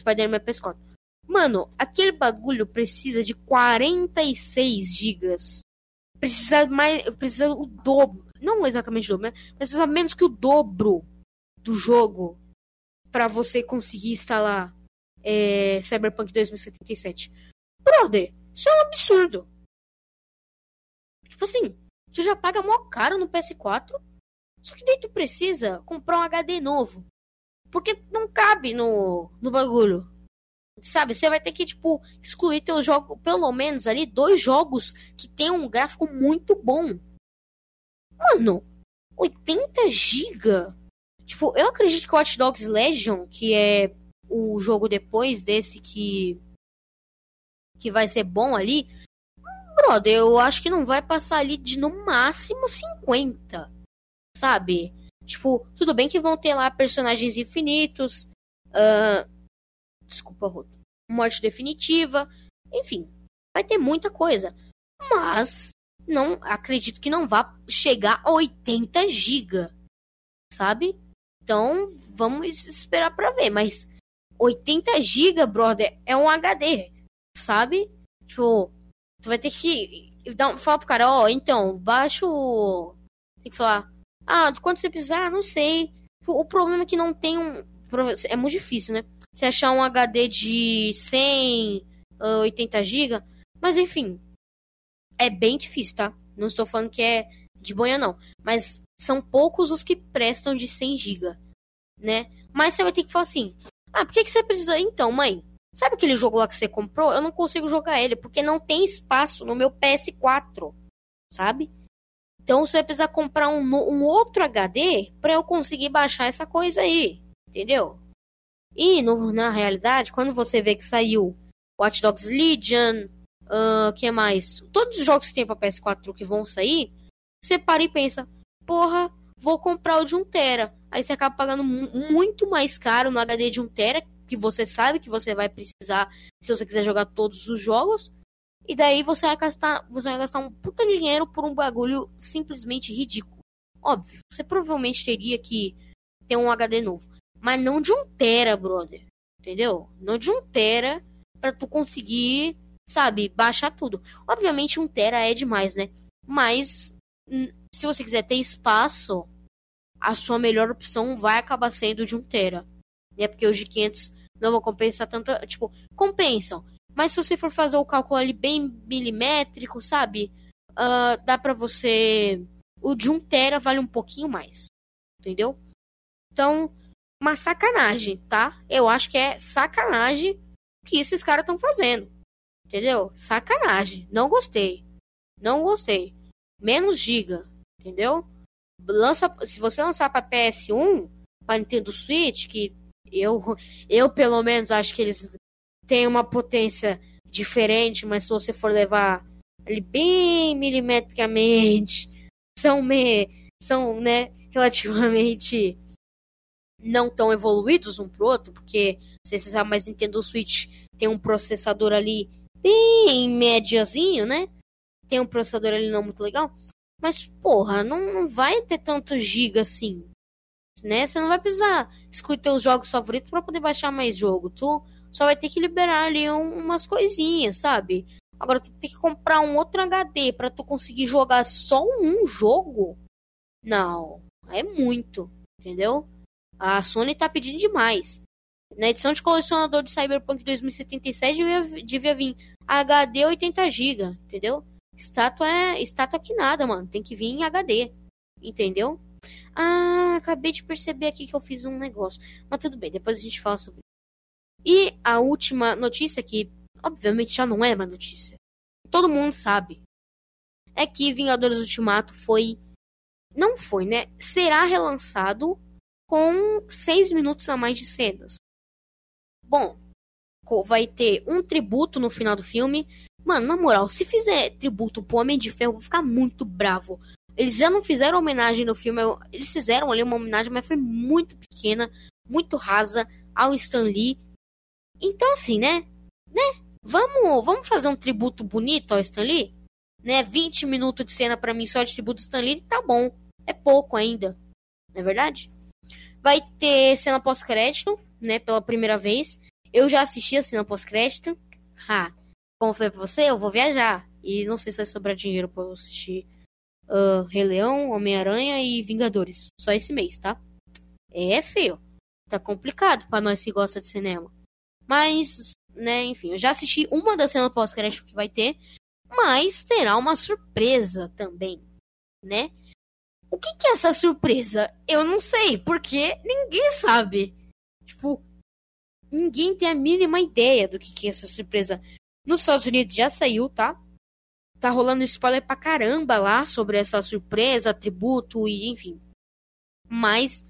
Spider-Man PS4. Mano, aquele bagulho precisa de 46 gigas. Precisa mais. Precisa o dobro. Não exatamente o dobro, né? Mas precisa menos que o dobro do jogo para você conseguir instalar é, Cyberpunk 2077. Brother, isso é um absurdo. Tipo assim, você já paga mó caro no PS4, só que daí tu precisa comprar um HD novo. Porque não cabe no, no bagulho. Sabe, você vai ter que, tipo, excluir teu jogo, pelo menos ali, dois jogos que tem um gráfico muito bom. Mano, 80 GB? Tipo, eu acredito que o Watch Dogs Legion, que é o jogo depois desse que que vai ser bom ali, brother, eu acho que não vai passar ali de no máximo 50. Sabe? Tipo, tudo bem que vão ter lá personagens infinitos. Uh, desculpa, Ruta. Morte definitiva. Enfim, vai ter muita coisa. Mas não acredito que não vá chegar a 80 GB. Sabe? Então, vamos esperar para ver, mas 80 GB, brother, é um HD, sabe? Tipo, tu vai ter que dar, falar pro cara, ó, oh, então, baixa o... Tem que falar, ah, quanto você precisar, não sei. O problema é que não tem um... É muito difícil, né? Você achar um HD de 100, 80 GB, mas enfim, é bem difícil, tá? Não estou falando que é de banha, não. Mas são poucos os que prestam de 100 GB, né? Mas você vai ter que falar assim, ah, por que, que você precisa? Então, mãe, sabe aquele jogo lá que você comprou? Eu não consigo jogar ele, porque não tem espaço no meu PS4, sabe? Então você vai precisar comprar um, um outro HD para eu conseguir baixar essa coisa aí, entendeu? E no, na realidade, quando você vê que saiu Watch Dogs Legion, uh, que mais? Todos os jogos que tem para PS4 que vão sair, você para e pensa, porra, vou comprar o de 1TB. Aí você acaba pagando muito mais caro no HD de 1TB, que você sabe que você vai precisar se você quiser jogar todos os jogos. E daí você vai gastar, você vai gastar um puta dinheiro por um bagulho simplesmente ridículo. Óbvio, você provavelmente teria que ter um HD novo, mas não de 1TB, brother. Entendeu? Não de 1TB para tu conseguir, sabe, baixar tudo. Obviamente 1TB é demais, né? Mas se você quiser ter espaço, a sua melhor opção vai acabar sendo de 1 tera. Né? Porque os de 500 não vão compensar tanto, tipo, compensam. Mas se você for fazer o cálculo ali bem milimétrico, sabe? Uh, dá pra você... O de 1 tera vale um pouquinho mais. Entendeu? Então, uma sacanagem, tá? Eu acho que é sacanagem que esses caras estão fazendo. Entendeu? Sacanagem. Não gostei. Não gostei. Menos giga. Entendeu? lança, se você lançar para PS1, para Nintendo Switch, que eu, eu pelo menos acho que eles têm uma potência diferente, mas se você for levar ali bem milimetricamente, são me, são, né, relativamente não tão evoluídos um pro outro, porque você sabe, mas Nintendo Switch tem um processador ali bem médiazinho, né? Tem um processador ali não muito legal. Mas, porra, não, não vai ter tanto giga assim. Né? Você não vai precisar excluir teus jogos favoritos para poder baixar mais jogo. Tu só vai ter que liberar ali um, umas coisinhas, sabe? Agora tu tem que comprar um outro HD para tu conseguir jogar só um jogo? Não, é muito, entendeu? A Sony tá pedindo demais. Na edição de colecionador de Cyberpunk 2077 devia, devia vir HD 80GB, entendeu? Estátua é. Estátua que nada, mano. Tem que vir em HD. Entendeu? Ah, acabei de perceber aqui que eu fiz um negócio. Mas tudo bem, depois a gente fala sobre E a última notícia que, obviamente, já não é uma notícia. Todo mundo sabe. É que Vingadores Ultimato foi. Não foi, né? Será relançado com seis minutos a mais de cenas. Bom, vai ter um tributo no final do filme Mano, na moral, se fizer tributo pro Homem de Ferro, eu vou ficar muito bravo. Eles já não fizeram homenagem no filme, eles fizeram ali uma homenagem, mas foi muito pequena, muito rasa ao Stan Lee. Então, assim, né? Né? Vamos, vamos fazer um tributo bonito ao Stan Lee? Né? 20 minutos de cena para mim só de tributo ao Stan Lee, tá bom. É pouco ainda. Não é verdade? Vai ter cena pós-crédito, né? Pela primeira vez. Eu já assisti a cena pós-crédito. Ha, como foi pra você, eu vou viajar. E não sei se vai sobrar dinheiro pra eu assistir uh, Rei Leão, Homem-Aranha e Vingadores. Só esse mês, tá? É feio. Tá complicado pra nós que gosta de cinema. Mas, né, enfim, eu já assisti uma das cenas pós-crédito que vai ter. Mas terá uma surpresa também, né? O que, que é essa surpresa? Eu não sei, porque ninguém sabe. Tipo, ninguém tem a mínima ideia do que, que é essa surpresa. Nos Estados Unidos já saiu, tá? Tá rolando spoiler pra caramba lá sobre essa surpresa, tributo e enfim. Mas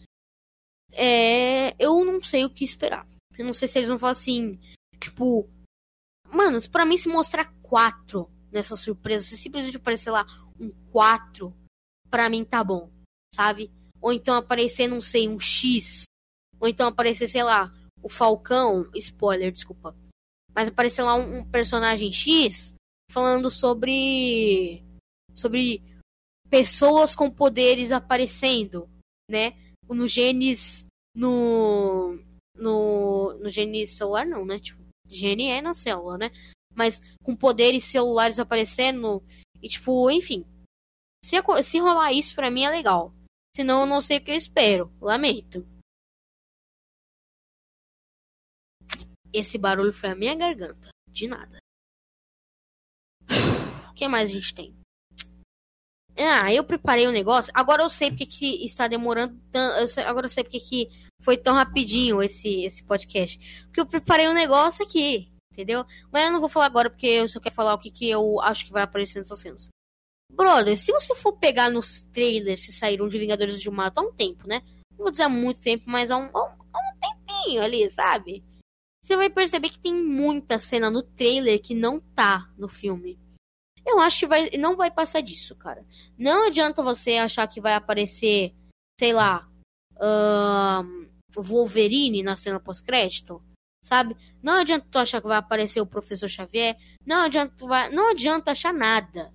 é, eu não sei o que esperar. Eu não sei se eles vão falar assim, tipo, mano, para mim se mostrar quatro nessa surpresa. Se simplesmente aparecer lá um 4, pra mim tá bom, sabe? Ou então aparecer, não sei, um X. Ou então aparecer, sei lá, o Falcão. Spoiler, desculpa. Mas aparecer lá um, um personagem X falando sobre. sobre pessoas com poderes aparecendo, né? No genes. No. No. No genes celular, não, né? Tipo, gene é na célula, né? Mas com poderes celulares aparecendo. E, tipo, enfim. Se, se rolar isso, pra mim é legal. Senão eu não sei o que eu espero. Lamento. Esse barulho foi a minha garganta. De nada. O que mais a gente tem? Ah, eu preparei o um negócio. Agora eu sei porque que está demorando tanto. Agora eu sei porque que foi tão rapidinho esse, esse podcast. Porque eu preparei um negócio aqui, entendeu? Mas eu não vou falar agora porque eu só quero falar o que, que eu acho que vai aparecer nessas cenas. Brother, se você for pegar nos trailers que saíram de Vingadores de Mato há um tempo, né? Não vou dizer há muito tempo, mas há um, há um tempinho ali, sabe? Você vai perceber que tem muita cena no trailer que não tá no filme. Eu acho que vai, não vai passar disso, cara. Não adianta você achar que vai aparecer, sei lá, o Wolverine na cena pós-crédito, sabe? Não adianta tu achar que vai aparecer o Professor Xavier. Não adianta, vai, não adianta achar nada,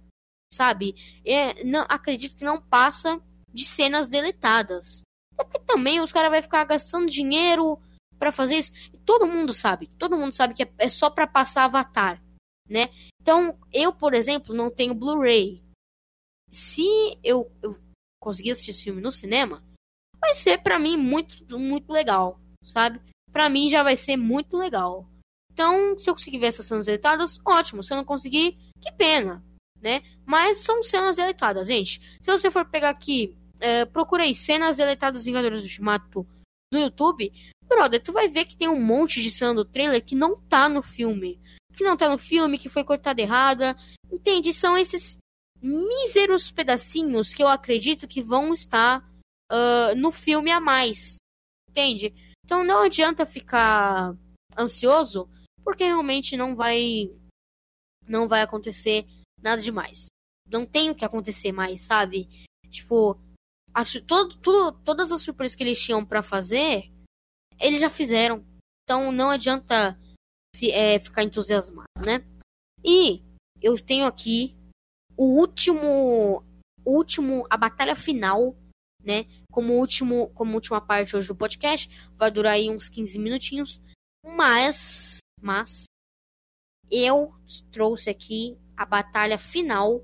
sabe? É, não, acredito que não passa de cenas deletadas. É porque também os caras vão ficar gastando dinheiro para fazer isso. E todo mundo sabe, todo mundo sabe que é, é só para passar Avatar, né? Então, eu, por exemplo, não tenho Blu-ray. Se eu, eu conseguir assistir esse filme no cinema, vai ser para mim muito, muito legal, sabe? Para mim já vai ser muito legal. Então, se eu conseguir ver essas cenas deletadas, ótimo. Se eu não conseguir, que pena, né? Mas são cenas deletadas, gente. Se você for pegar aqui, é, procurei cenas deletadas Vingadores do Ultimato no YouTube, brother, tu vai ver que tem um monte de cena do trailer que não tá no filme. Que não tá no filme, que foi cortada errada. Entende? São esses míseros pedacinhos que eu acredito que vão estar uh, no filme a mais. Entende? Então não adianta ficar ansioso, porque realmente não vai não vai acontecer nada demais. Não tem o que acontecer mais, sabe? Tipo, as, todo, tudo, todas as surpresas que eles tinham para fazer, eles já fizeram. Então não adianta se é, ficar entusiasmado, né? E eu tenho aqui o último, último, a batalha final né? Como último, como última parte hoje do podcast, vai durar aí uns 15 minutinhos, mas mas eu trouxe aqui a batalha final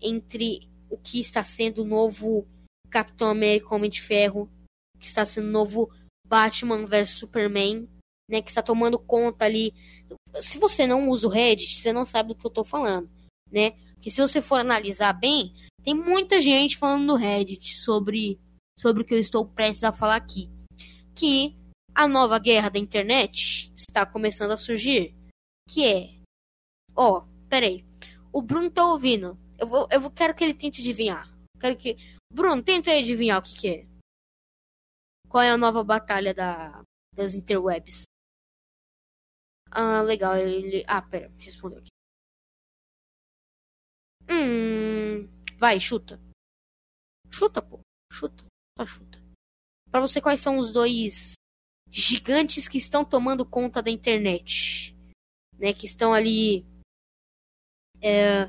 entre o que está sendo o novo Capitão América Homem de Ferro, que está sendo o novo Batman vs Superman, né, que está tomando conta ali. Se você não usa o Reddit, você não sabe do que eu estou falando, né? Que se você for analisar bem, tem muita gente falando no Reddit sobre, sobre o que eu estou prestes a falar aqui. Que a nova guerra da internet está começando a surgir. Que é. Ó, oh, peraí. O Bruno tá ouvindo. Eu, vou, eu vou, quero que ele tente adivinhar. Quero que. Bruno, tenta adivinhar o que, que é. Qual é a nova batalha da, das interwebs? Ah, legal. Ele. Ah, pera, respondeu aqui. Hum. Vai, chuta. Chuta, pô. Chuta. Só chuta. Pra você, quais são os dois gigantes que estão tomando conta da internet? Né? Que estão ali. É,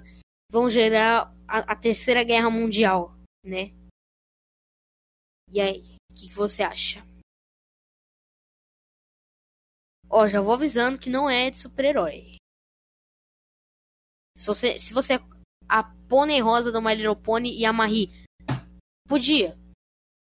vão gerar a, a, terceira guerra mundial, né? E aí, o que, que você acha? Ó, já vou avisando que não é de super-herói. Se você, se você a Pônei Rosa do My Little Pony e a Marie. Podia.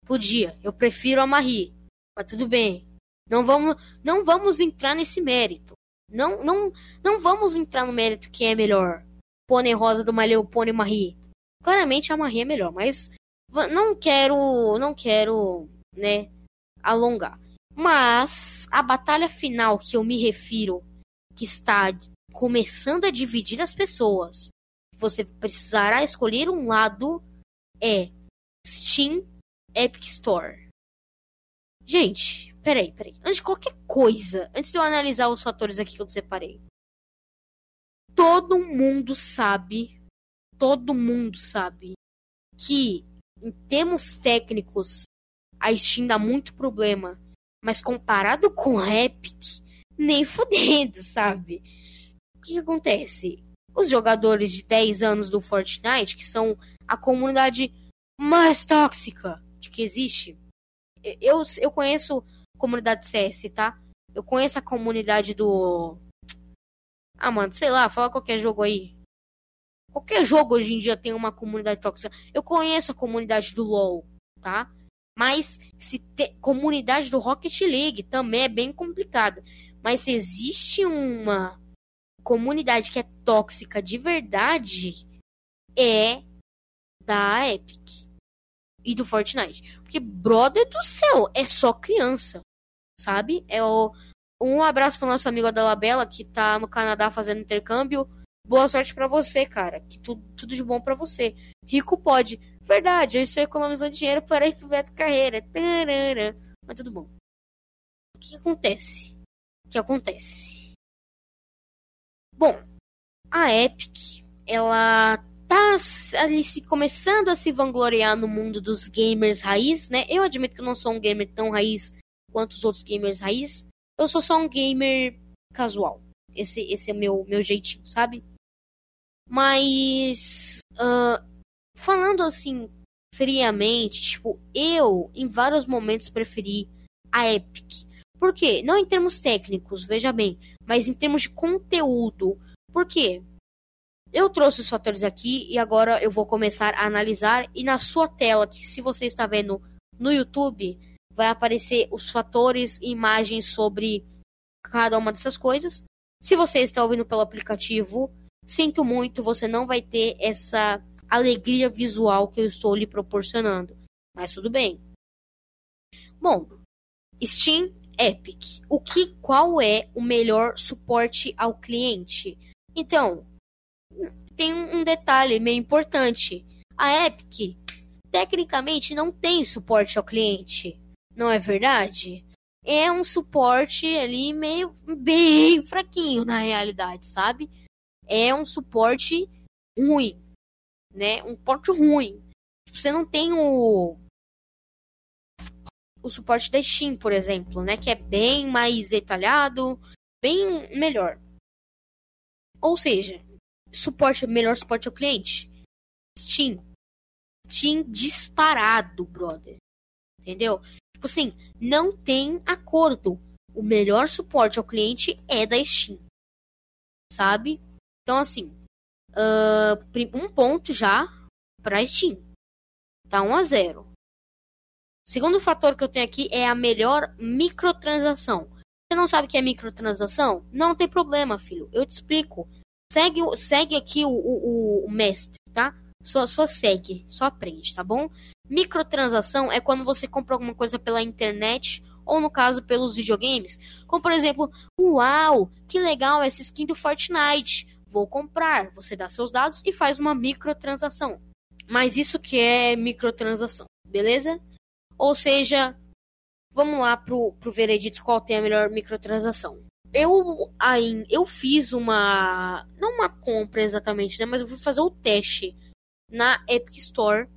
Podia. Eu prefiro a Marie. Mas tudo bem. Não vamos, não vamos entrar nesse mérito. Não, não, não vamos entrar no mérito que é melhor. Pônei Rosa do Pony e Marie. Claramente a Marie é melhor, mas não quero, não quero, né, alongar. Mas a batalha final que eu me refiro, que está começando a dividir as pessoas, você precisará escolher um lado é Steam Epic Store. Gente, peraí, peraí. Antes de qualquer coisa, antes de eu analisar os fatores aqui que eu separei. todo mundo sabe, todo mundo sabe que em termos técnicos a Steam dá muito problema, mas comparado com a Epic, nem fudendo, sabe? O que, que acontece? Os jogadores de 10 anos do Fortnite, que são a comunidade mais tóxica de que existe. Eu, eu conheço comunidade CS, tá? Eu conheço a comunidade do. Ah, mano, sei lá, fala qualquer jogo aí. Qualquer jogo hoje em dia tem uma comunidade tóxica. Eu conheço a comunidade do LoL, tá? Mas se te... comunidade do Rocket League também é bem complicada. Mas se existe uma comunidade que é tóxica de verdade, é da Epic e do Fortnite. Porque, brother do céu, é só criança, sabe? É o... Um abraço pro nosso amigo Adalabella, que tá no Canadá fazendo intercâmbio. Boa sorte para você, cara. Que tudo, tudo de bom para você. Rico pode. Verdade, eu estou economizando dinheiro para ir pro Beto Carreira. Tarara. Mas tudo bom. O que acontece? O que acontece? Bom, a Epic, ela tá ali se começando a se vangloriar no mundo dos gamers raiz, né? Eu admito que eu não sou um gamer tão raiz quanto os outros gamers raiz. Eu sou só um gamer casual. Esse, esse é meu meu jeitinho, sabe? Mas uh, falando assim friamente, tipo, eu em vários momentos preferi a Epic. Por quê? Não em termos técnicos, veja bem, mas em termos de conteúdo. Por quê? Eu trouxe os fatores aqui e agora eu vou começar a analisar. E na sua tela, que se você está vendo no YouTube, vai aparecer os fatores e imagens sobre cada uma dessas coisas. Se você está ouvindo pelo aplicativo, sinto muito, você não vai ter essa alegria visual que eu estou lhe proporcionando. Mas tudo bem. Bom, Steam Epic. O que qual é o melhor suporte ao cliente? Então, tem um detalhe meio importante. A Epic tecnicamente não tem suporte ao cliente. Não é verdade? É um suporte ali meio bem fraquinho na realidade, sabe? É um suporte ruim, né? Um suporte ruim. Você não tem o o suporte da Steam, por exemplo, né, que é bem mais detalhado, bem melhor. Ou seja, suporte, melhor suporte ao cliente. Steam. Steam disparado, brother. Entendeu? Tipo assim, não tem acordo. O melhor suporte ao cliente é da Steam. Sabe? Então, assim, uh, um ponto já para Steam. Tá 1 a 0. Segundo fator que eu tenho aqui é a melhor microtransação. Você não sabe o que é microtransação? Não tem problema, filho. Eu te explico. Segue, segue aqui o, o, o mestre, tá? Só, só segue, só aprende, tá bom? Microtransação é quando você compra alguma coisa pela internet ou no caso pelos videogames, como por exemplo, uau, que legal essa skin do Fortnite, vou comprar. Você dá seus dados e faz uma microtransação. Mas isso que é microtransação, beleza? Ou seja, vamos lá pro, pro veredito qual tem a melhor microtransação eu aí eu fiz uma não uma compra exatamente, né, mas eu fui fazer o teste na Epic Store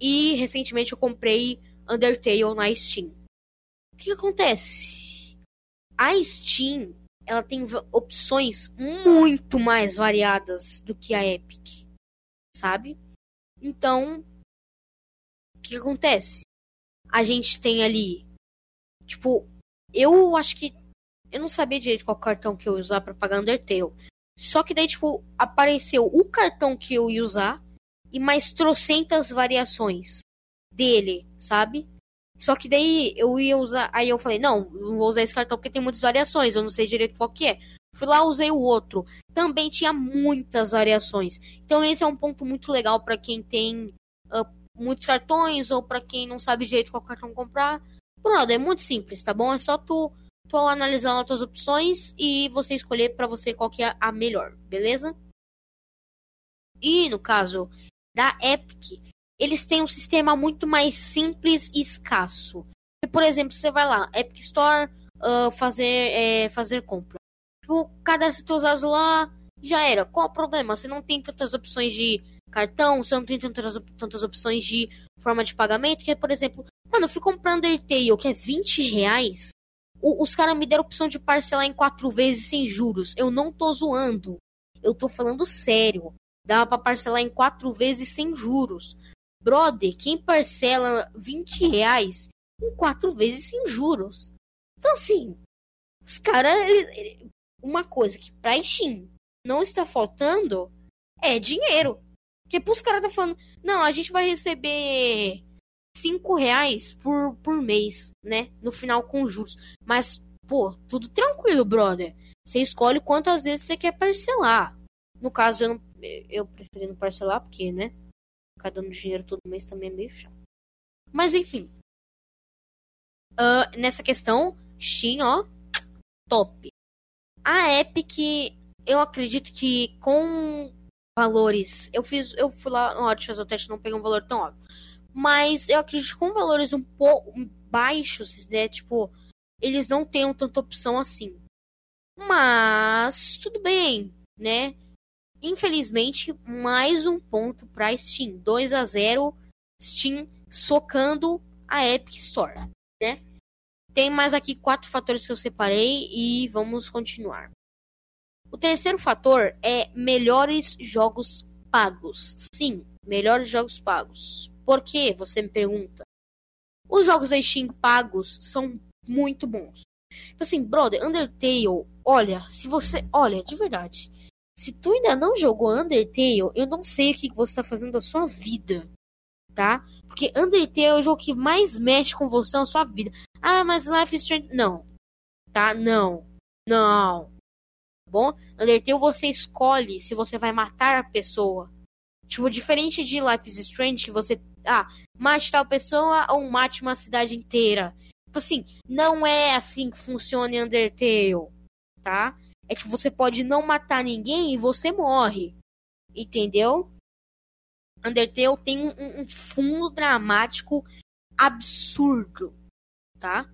e recentemente eu comprei Undertale na Steam. O que, que acontece? A Steam ela tem opções muito mais variadas do que a Epic, sabe? Então, o que, que acontece? A gente tem ali, tipo, eu acho que eu não sabia direito qual cartão que eu ia usar para pagar Undertale. Só que daí, tipo, apareceu o cartão que eu ia usar e mais trocentas variações dele, sabe? Só que daí eu ia usar. Aí eu falei, não, não vou usar esse cartão porque tem muitas variações, eu não sei direito qual que é. Fui lá, usei o outro. Também tinha muitas variações. Então esse é um ponto muito legal para quem tem uh, muitos cartões ou para quem não sabe direito qual cartão comprar. Pronto, é muito simples, tá bom? É só tu Tô analisando as tuas opções e você escolher para você qual que é a melhor, beleza? E no caso da Epic, eles têm um sistema muito mais simples e escasso. Por exemplo, você vai lá, Epic Store, uh, fazer, é, fazer compra. Tipo, cadastra seus dados lá já era. Qual o problema? Você não tem tantas opções de cartão, você não tem tantas, tantas opções de forma de pagamento, que é, por exemplo, mano, eu fui comprar Undertale, que é 20 reais. O, os caras me deram a opção de parcelar em quatro vezes sem juros. Eu não tô zoando. Eu tô falando sério. Dava pra parcelar em quatro vezes sem juros. Brother, quem parcela 20 reais em quatro vezes sem juros? Então, assim, os caras. Uma coisa que pra Steam não está faltando é dinheiro. Porque pros caras tá falando, não, a gente vai receber 5 reais por, por mês, né? No final com juros. Mas, pô, tudo tranquilo, brother. Você escolhe quantas vezes você quer parcelar. No caso, eu, não, eu preferi não parcelar, porque, né? Ficar dando dinheiro todo mês também é meio chato. Mas, enfim. Uh, nessa questão, Steam, ó, top. A Epic, eu acredito que com valores, eu fiz, eu fui lá no de fazer o teste, não peguei um valor tão óbvio, mas eu acredito que com valores um pouco baixos, né, tipo, eles não tenham tanta opção assim. Mas tudo bem, né? Infelizmente, mais um ponto para Steam, 2 a 0, Steam socando a Epic Store, né? Tem mais aqui quatro fatores que eu separei e vamos continuar. O terceiro fator é melhores jogos pagos. Sim, melhores jogos pagos. Por que? Você me pergunta. Os jogos da Steam pagos são muito bons. Tipo assim, brother, Undertale, olha, se você. Olha, de verdade. Se tu ainda não jogou Undertale, eu não sei o que você tá fazendo da sua vida. Tá? Porque Undertale é o jogo que mais mexe com você na sua vida. Ah, mas Life is Strange. Não. Tá? Não. Não. Tá bom? Undertale você escolhe se você vai matar a pessoa. Tipo, diferente de Life is Strange, que você. Ah, mate tal pessoa ou mate uma cidade inteira. Tipo assim, não é assim que funciona em Undertale. Tá? É que você pode não matar ninguém e você morre. Entendeu? Undertale tem um, um fundo dramático absurdo tá?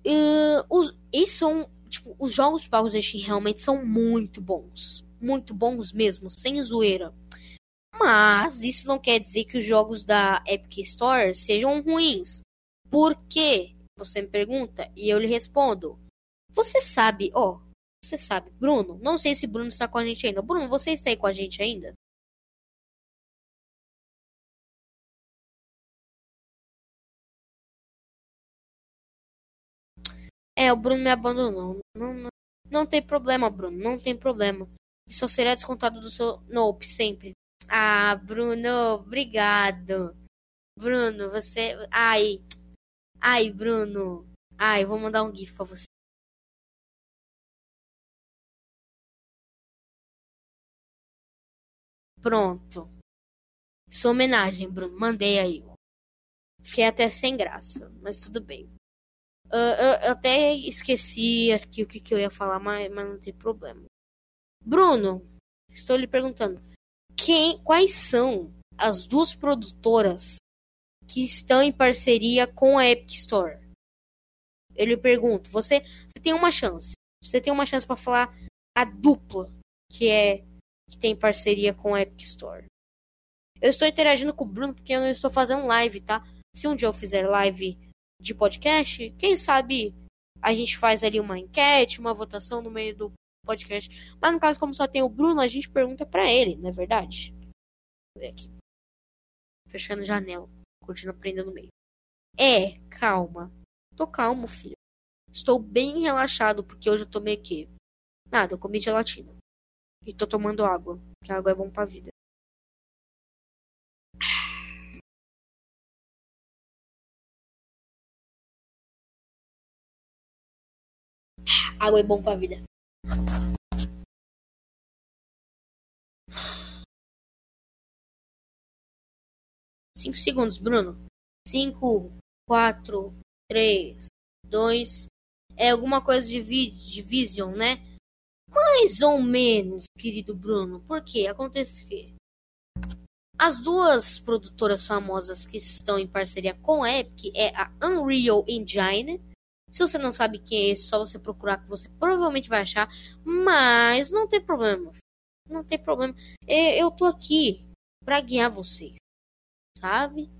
Uh, os, esses são, tipo, os jogos da Steam realmente são muito bons. Muito bons mesmo, sem zoeira. Mas isso não quer dizer que os jogos da Epic Store sejam ruins. Por quê? Você me pergunta e eu lhe respondo. Você sabe, ó, você sabe, Bruno, não sei se Bruno está com a gente ainda. Bruno, você está aí com a gente ainda? É, o Bruno me abandonou. Não, não, não tem problema, Bruno. Não tem problema. Só será descontado do seu Nope sempre. Ah, Bruno, obrigado. Bruno, você. Ai. Ai, Bruno. Ai, vou mandar um GIF pra você. Pronto. Sua homenagem, Bruno. Mandei aí. Fiquei até sem graça, mas tudo bem. Uh, eu, até esqueci aqui o que, que eu ia falar, mas, mas não tem problema. Bruno, estou lhe perguntando. Quem, quais são as duas produtoras que estão em parceria com a Epic Store? Eu lhe pergunto, você, você tem uma chance. Você tem uma chance para falar a dupla que é que tem parceria com a Epic Store. Eu estou interagindo com o Bruno porque eu não estou fazendo live, tá? Se um dia eu fizer live de podcast, quem sabe a gente faz ali uma enquete, uma votação no meio do podcast. Mas no caso, como só tem o Bruno, a gente pergunta para ele, não é verdade? Vou ver aqui. Fechando janela, continua prendendo no meio. É, calma. Tô calmo, filho. Estou bem relaxado porque hoje eu tomei o quê? Nada, eu comi gelatina. E tô tomando água, que água é bom pra vida. Água é bom pra vida. Cinco segundos, Bruno. Cinco, quatro, três, dois. É alguma coisa de, vi de Vision, né? Mais ou menos, querido Bruno. Por quê? Acontece o quê? As duas produtoras famosas que estão em parceria com a Epic é a Unreal Engine Se você não sabe quem é esse, só você procurar que você provavelmente vai achar. Mas não tem problema. Não tem problema. Eu tô aqui para guiar vocês. Sabe?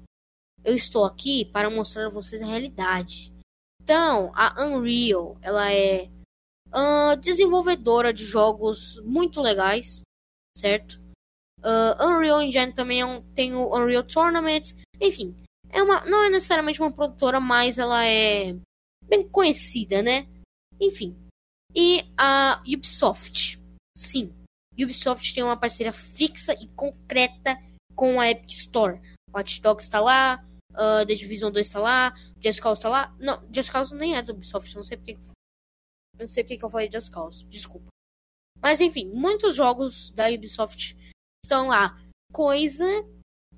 Eu estou aqui para mostrar a vocês a realidade. Então, a Unreal, ela é uh, desenvolvedora de jogos muito legais, certo? Uh, Unreal Engine também é um, tem o Unreal Tournament, enfim, é uma, não é necessariamente uma produtora, mas ela é bem conhecida, né? Enfim. E a Ubisoft, sim, Ubisoft tem uma parceria fixa e concreta com a Epic Store. Watch Dogs está lá, uh, The Division 2 está lá, Just Cause está lá. Não, Just Cause nem é da Ubisoft, não sei porque. Não sei porque que eu falei Just Cause, desculpa. Mas enfim, muitos jogos da Ubisoft estão lá. Coisa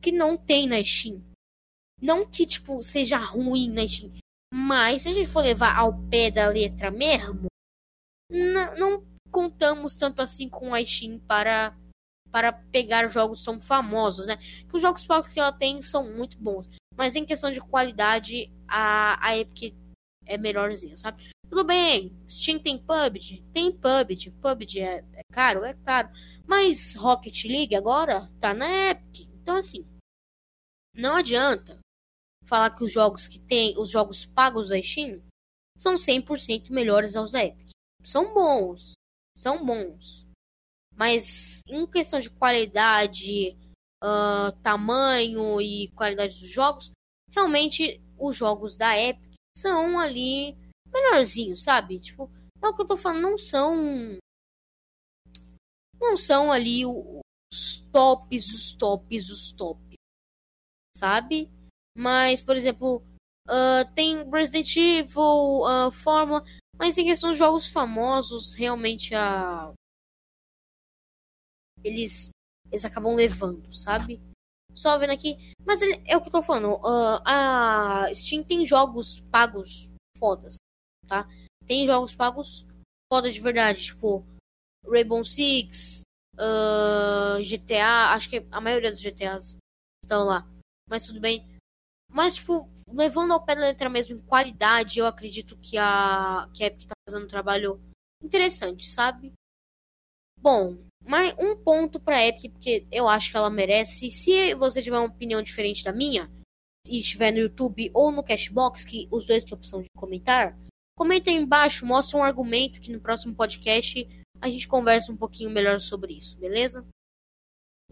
que não tem na Steam. Não que, tipo, seja ruim na Steam. Mas se a gente for levar ao pé da letra mesmo, não, contamos tanto assim com a Steam para para pegar jogos tão famosos, né? Os jogos que ela tem são muito bons, mas em questão de qualidade a, a Epic é melhorzinha, sabe? Tudo bem, Steam tem PUBG, tem PUBG, PUBG é, é caro, é caro, mas Rocket League agora tá na Epic, então assim, não adianta falar que os jogos que tem, os jogos pagos da Steam são 100% melhores aos da Epic. São bons, são bons. Mas em questão de qualidade, uh, tamanho e qualidade dos jogos, realmente os jogos da Epic são ali melhorzinhos, sabe? Tipo, é o que eu tô falando, não são. Não são ali os tops, os tops, os tops. Sabe? Mas, por exemplo, uh, tem Resident Evil, uh, Fórmula. Mas em questão de jogos famosos, realmente a. Eles, eles acabam levando, sabe? Só vendo aqui. Mas ele, é o que eu tô falando. Uh, a Steam tem jogos pagos fodas, tá? Tem jogos pagos fodas de verdade. Tipo, Rainbow Six, uh, GTA. Acho que a maioria dos GTAs estão lá. Mas tudo bem. Mas, tipo, levando ao pé da letra mesmo em qualidade, eu acredito que a, que a Epic tá fazendo um trabalho interessante, sabe? Bom, mais um ponto pra Epic, porque eu acho que ela merece. Se você tiver uma opinião diferente da minha, e estiver no YouTube ou no Cashbox, que os dois têm opção de comentar, comenta aí embaixo, mostra um argumento que no próximo podcast a gente conversa um pouquinho melhor sobre isso, beleza?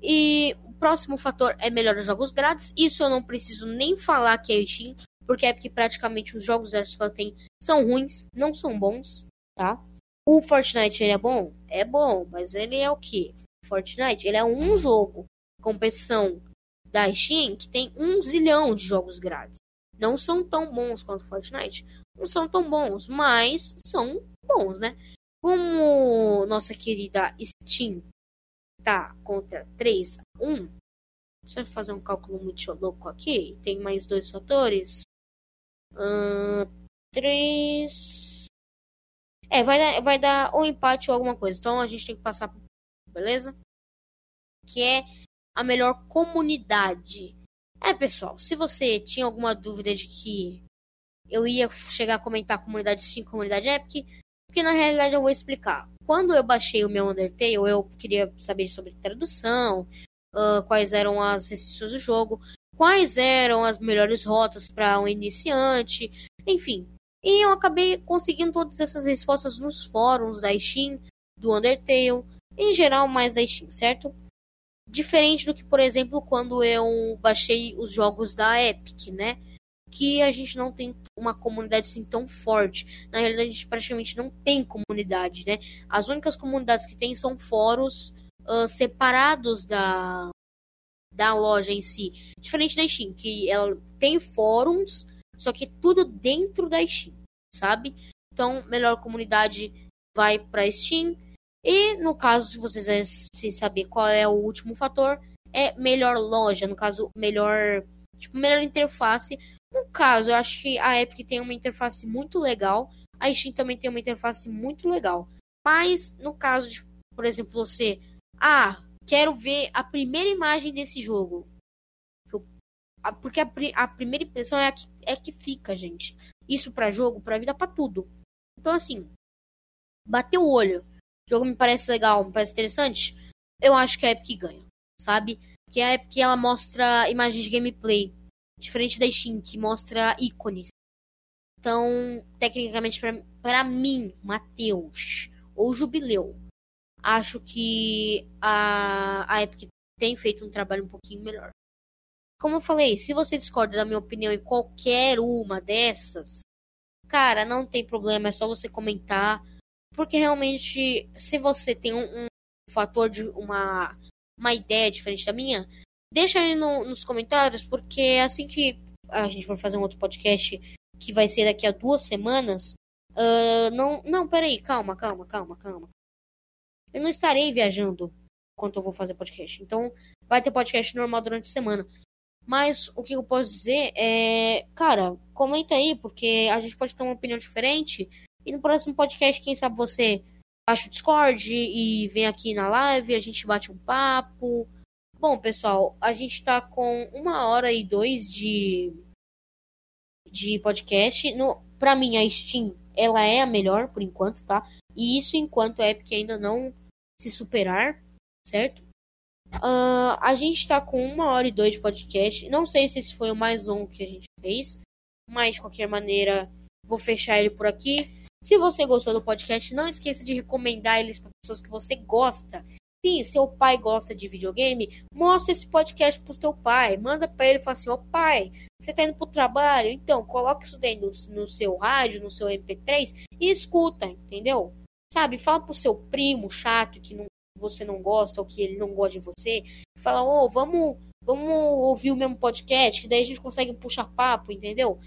E o próximo fator é melhores jogos grátis. Isso eu não preciso nem falar que é Steam, porque é porque praticamente os jogos grátis que ela tem são ruins, não são bons, tá? O Fortnite ele é bom? É bom, mas ele é o que? Fortnite, ele é um jogo, competição da Steam, que tem um zilhão de jogos grátis. Não são tão bons quanto Fortnite, não são tão bons, mas são bons, né? Como nossa querida Steam está contra 3 a 1, deixa eu fazer um cálculo muito louco aqui. Tem mais dois fatores. Uh, 3. É, vai dar, vai dar ou empate ou alguma coisa. Então a gente tem que passar por. Beleza? Que é a melhor comunidade. É, pessoal, se você tinha alguma dúvida de que eu ia chegar a comentar comunidade Steam comunidade Epic, porque na realidade eu vou explicar. Quando eu baixei o meu Undertale, eu queria saber sobre tradução, uh, quais eram as restrições do jogo, quais eram as melhores rotas para um iniciante, enfim. E eu acabei conseguindo todas essas respostas nos fóruns da Steam, do Undertale, em geral mais da Steam, certo? Diferente do que, por exemplo, quando eu baixei os jogos da Epic, né? Que a gente não tem uma comunidade assim tão forte. Na realidade, a gente praticamente não tem comunidade, né? As únicas comunidades que tem são fóruns uh, separados da, da loja em si. Diferente da Steam, que ela tem fóruns, só que tudo dentro da Steam, sabe? Então, melhor comunidade vai para Steam. E no caso, se vocês quiserem saber qual é o último fator, é melhor loja, no caso, melhor, tipo, melhor interface no caso, eu acho que a Epic tem uma interface muito legal, a Steam também tem uma interface muito legal. Mas no caso de, por exemplo, você, ah, quero ver a primeira imagem desse jogo. Porque a, a primeira impressão é a, que, é que fica, gente. Isso para jogo, para vida, para tudo. Então, assim, bateu o olho. O jogo me parece legal, me parece interessante. Eu acho que a Epic ganha, sabe? Porque a Epic ela mostra imagens de gameplay, diferente da Steam, que mostra ícones. Então, tecnicamente, para mim, Matheus ou Jubileu, acho que a, a Epic tem feito um trabalho um pouquinho melhor. Como eu falei, se você discorda da minha opinião em qualquer uma dessas, cara, não tem problema, é só você comentar. Porque realmente, se você tem um, um fator de uma, uma ideia diferente da minha, deixa aí no, nos comentários, porque assim que a gente for fazer um outro podcast que vai ser daqui a duas semanas, uh, não, não, peraí, calma, calma, calma, calma. Eu não estarei viajando enquanto eu vou fazer podcast. Então, vai ter podcast normal durante a semana. Mas o que eu posso dizer é, cara, comenta aí, porque a gente pode ter uma opinião diferente. E no próximo podcast, quem sabe você baixa o Discord e vem aqui na live, a gente bate um papo. Bom, pessoal, a gente tá com uma hora e dois de, de podcast. No, pra mim, a Steam, ela é a melhor por enquanto, tá? E isso enquanto a Epic ainda não se superar, certo? Uh, a gente tá com uma hora e dois de podcast. Não sei se esse foi o mais longo que a gente fez. Mas, de qualquer maneira, vou fechar ele por aqui. Se você gostou do podcast, não esqueça de recomendar eles para pessoas que você gosta. Se seu pai gosta de videogame, mostre esse podcast pro seu pai. Manda para ele e fala assim: Ó oh, pai, você tá indo pro trabalho? Então, coloque isso daí no, no seu rádio, no seu MP3 e escuta, entendeu? Sabe, fala pro seu primo chato que não você não gosta ou que ele não gosta de você, fala, ô, oh, vamos, vamos ouvir o mesmo podcast, que daí a gente consegue puxar papo, entendeu?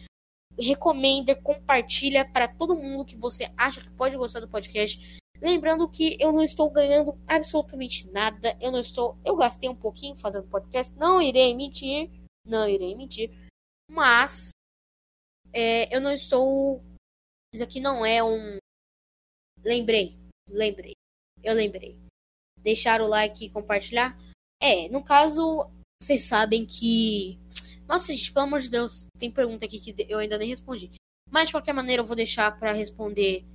Recomenda, compartilha para todo mundo que você acha que pode gostar do podcast. Lembrando que eu não estou ganhando absolutamente nada. Eu não estou. Eu gastei um pouquinho fazendo podcast. Não irei mentir. Não irei mentir. Mas é, eu não estou. Isso aqui não é um. Lembrei. Lembrei. Eu lembrei deixar o like e compartilhar? É, no caso, vocês sabem que. Nossa, gente, pelo amor de Deus, tem pergunta aqui que eu ainda nem respondi. Mas de qualquer maneira eu vou deixar para responder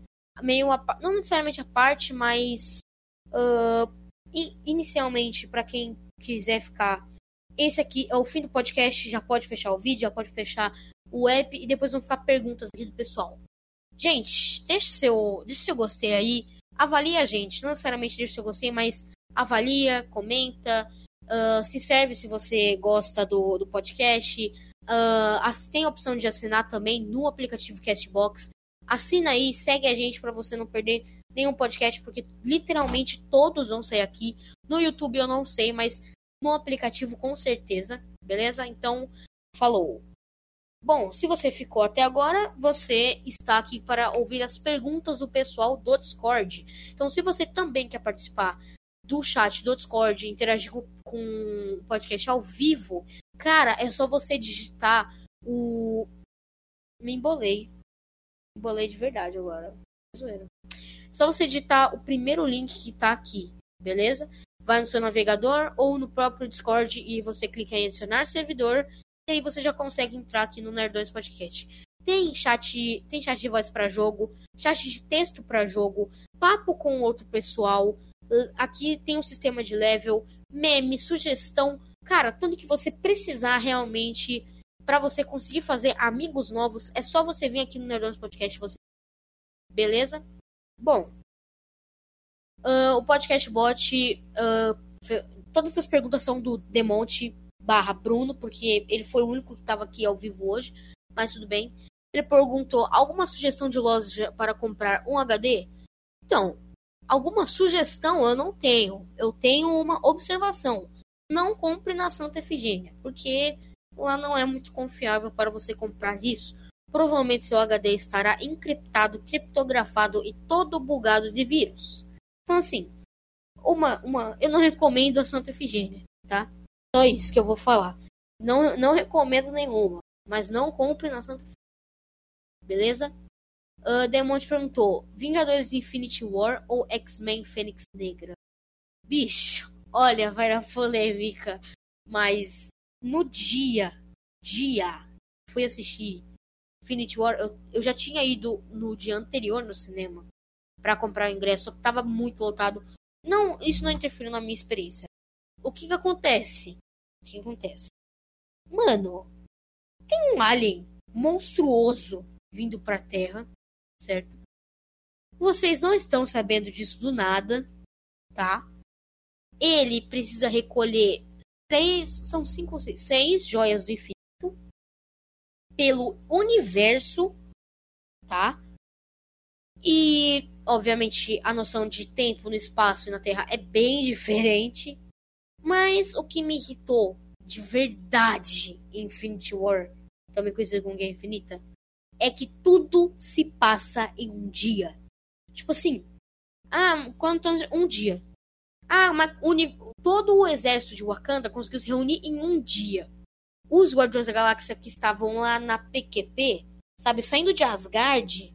meio a, não necessariamente a parte, mas uh, inicialmente para quem quiser ficar. Esse aqui é o fim do podcast, já pode fechar o vídeo, já pode fechar o app e depois vão ficar perguntas aqui do pessoal. Gente, deixe seu, deixe seu gostei aí, avalia a gente. Não necessariamente deixa o seu gostei, mas avalia, comenta, uh, se inscreve se você gosta do, do podcast. Uh, tem a opção de assinar também no aplicativo Castbox. Assina aí, segue a gente para você não perder nenhum podcast, porque literalmente todos vão sair aqui. No YouTube eu não sei, mas no aplicativo com certeza, beleza? Então, falou! Bom, se você ficou até agora, você está aqui para ouvir as perguntas do pessoal do Discord. Então, se você também quer participar do chat do Discord, interagir com, com o podcast ao vivo, cara, é só você digitar o. Me embolei. Me embolei de verdade agora. Zoeira. Só você digitar o primeiro link que está aqui, beleza? Vai no seu navegador ou no próprio Discord e você clica em adicionar servidor e aí você já consegue entrar aqui no Nerdões Podcast. Tem chat, tem chat de voz para jogo, chat de texto para jogo, papo com outro pessoal. Aqui tem um sistema de level, meme, sugestão, cara, tudo que você precisar realmente para você conseguir fazer amigos novos, é só você vir aqui no Nerdões Podcast, você Beleza? Bom, uh, o podcast bot, uh, todas as perguntas são do Demonte barra Bruno, porque ele foi o único que estava aqui ao vivo hoje, mas tudo bem. Ele perguntou alguma sugestão de loja para comprar um HD? Então, alguma sugestão eu não tenho. Eu tenho uma observação. Não compre na Santa Efigênia, porque lá não é muito confiável para você comprar isso. Provavelmente seu HD estará encriptado, criptografado e todo bugado de vírus. Então assim, uma, uma, eu não recomendo a Santa Efigênia, tá? Só isso que eu vou falar. Não, não recomendo nenhuma, mas não compre na Santa Beleza? Uh, Demonte perguntou: Vingadores Infinity War ou X-Men Fênix Negra? Bicho, olha, vai na polêmica, mas no dia, dia, fui assistir Infinity War, eu, eu já tinha ido no dia anterior no cinema para comprar o ingresso, só que tava muito lotado. Não, isso não interferiu na minha experiência. O que que acontece? O que, acontece? Mano, tem um alien monstruoso vindo pra Terra, certo? Vocês não estão sabendo disso do nada, tá? Ele precisa recolher seis, são cinco ou seis, seis joias do infinito pelo universo, tá? E, obviamente, a noção de tempo no espaço e na Terra é bem diferente. Mas o que me irritou de verdade em Infinity War, também conhecido como Guerra Infinita, é que tudo se passa em um dia. Tipo assim, ah, quanto um dia. Ah, mas todo o exército de Wakanda conseguiu se reunir em um dia. Os Guardiões da Galáxia que estavam lá na PQP, sabe, saindo de Asgard,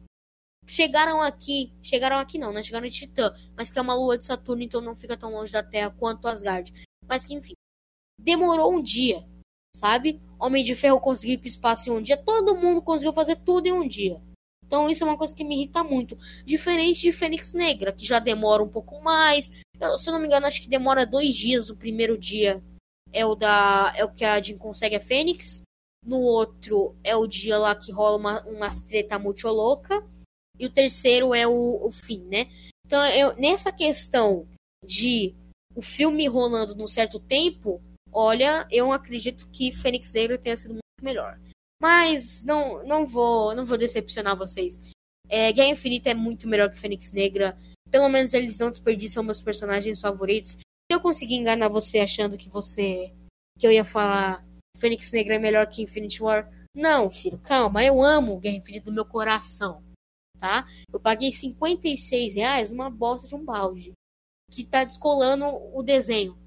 chegaram aqui, chegaram aqui não, né? Chegaram em Titã, mas que é uma lua de Saturno, então não fica tão longe da Terra quanto Asgard. Mas que enfim, demorou um dia, sabe? Homem de Ferro conseguiu ir pro espaço em um dia, todo mundo conseguiu fazer tudo em um dia. Então isso é uma coisa que me irrita muito. Diferente de Fênix Negra, que já demora um pouco mais. Eu, se eu não me engano, acho que demora dois dias o primeiro dia. É o da. É o que a Jean consegue a Fênix. No outro é o dia lá que rola uma, uma treta muito louca. E o terceiro é o, o fim, né? Então, eu, nessa questão de o filme rolando num certo tempo, olha, eu acredito que Fênix Negra tenha sido muito melhor. Mas não, não vou, não vou decepcionar vocês. É, Guerra Infinita é muito melhor que Fênix Negra. Pelo menos eles não desperdiçam meus personagens favoritos. Se eu conseguir enganar você achando que você que eu ia falar Fênix Negra é melhor que Infinity War, não, filho, calma, eu amo Guerra Infinita do meu coração, tá? Eu paguei 56 reais numa bosta de um balde que tá descolando o desenho.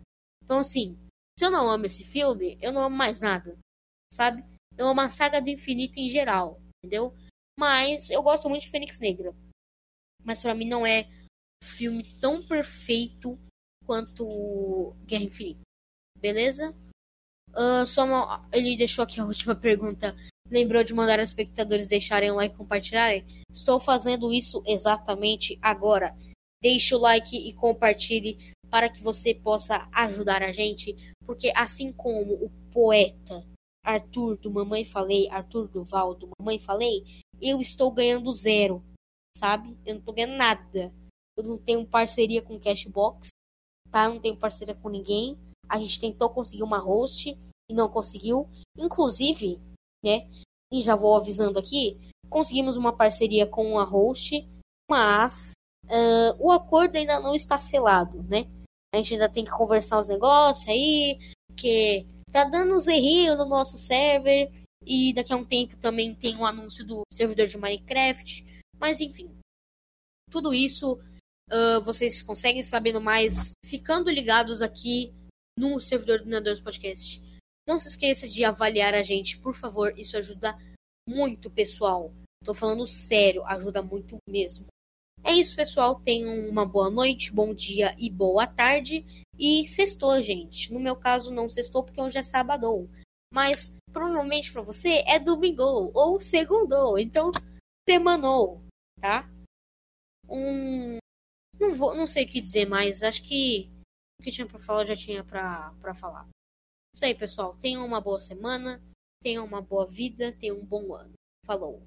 Então, assim, se eu não amo esse filme, eu não amo mais nada, sabe? é uma saga do infinito em geral, entendeu? Mas eu gosto muito de Fênix Negra. Mas para mim não é filme tão perfeito quanto Guerra Infinita. Beleza? Uh, só uma... Ele deixou aqui a última pergunta. Lembrou de mandar os espectadores deixarem o like e compartilharem? Estou fazendo isso exatamente agora. Deixe o like e compartilhe para que você possa ajudar a gente. Porque assim como o poeta Arthur do Mamãe Falei, Arthur Duval do Mamãe Falei, eu estou ganhando zero, sabe? Eu não estou ganhando nada. Eu não tenho parceria com Cashbox, tá? Eu não tenho parceria com ninguém. A gente tentou conseguir uma host e não conseguiu. Inclusive, né? E já vou avisando aqui, conseguimos uma parceria com a host, mas uh, o acordo ainda não está selado, né? A gente ainda tem que conversar os negócios aí, porque tá dando uns errinhos no nosso server. E daqui a um tempo também tem um anúncio do servidor de Minecraft. Mas enfim, tudo isso uh, vocês conseguem sabendo mais ficando ligados aqui no servidor do Nadores Podcast. Não se esqueça de avaliar a gente, por favor. Isso ajuda muito, pessoal. Tô falando sério, ajuda muito mesmo. É isso, pessoal. Tenham uma boa noite, bom dia e boa tarde. E sextou, gente. No meu caso, não sextou porque hoje é sábado. Mas provavelmente para você é domingo ou segundo. Então, semanou, tá? Um. Não, vou, não sei o que dizer mais. Acho que o que tinha para falar já tinha para falar. Isso aí, pessoal. Tenham uma boa semana. Tenham uma boa vida. Tenham um bom ano. Falou.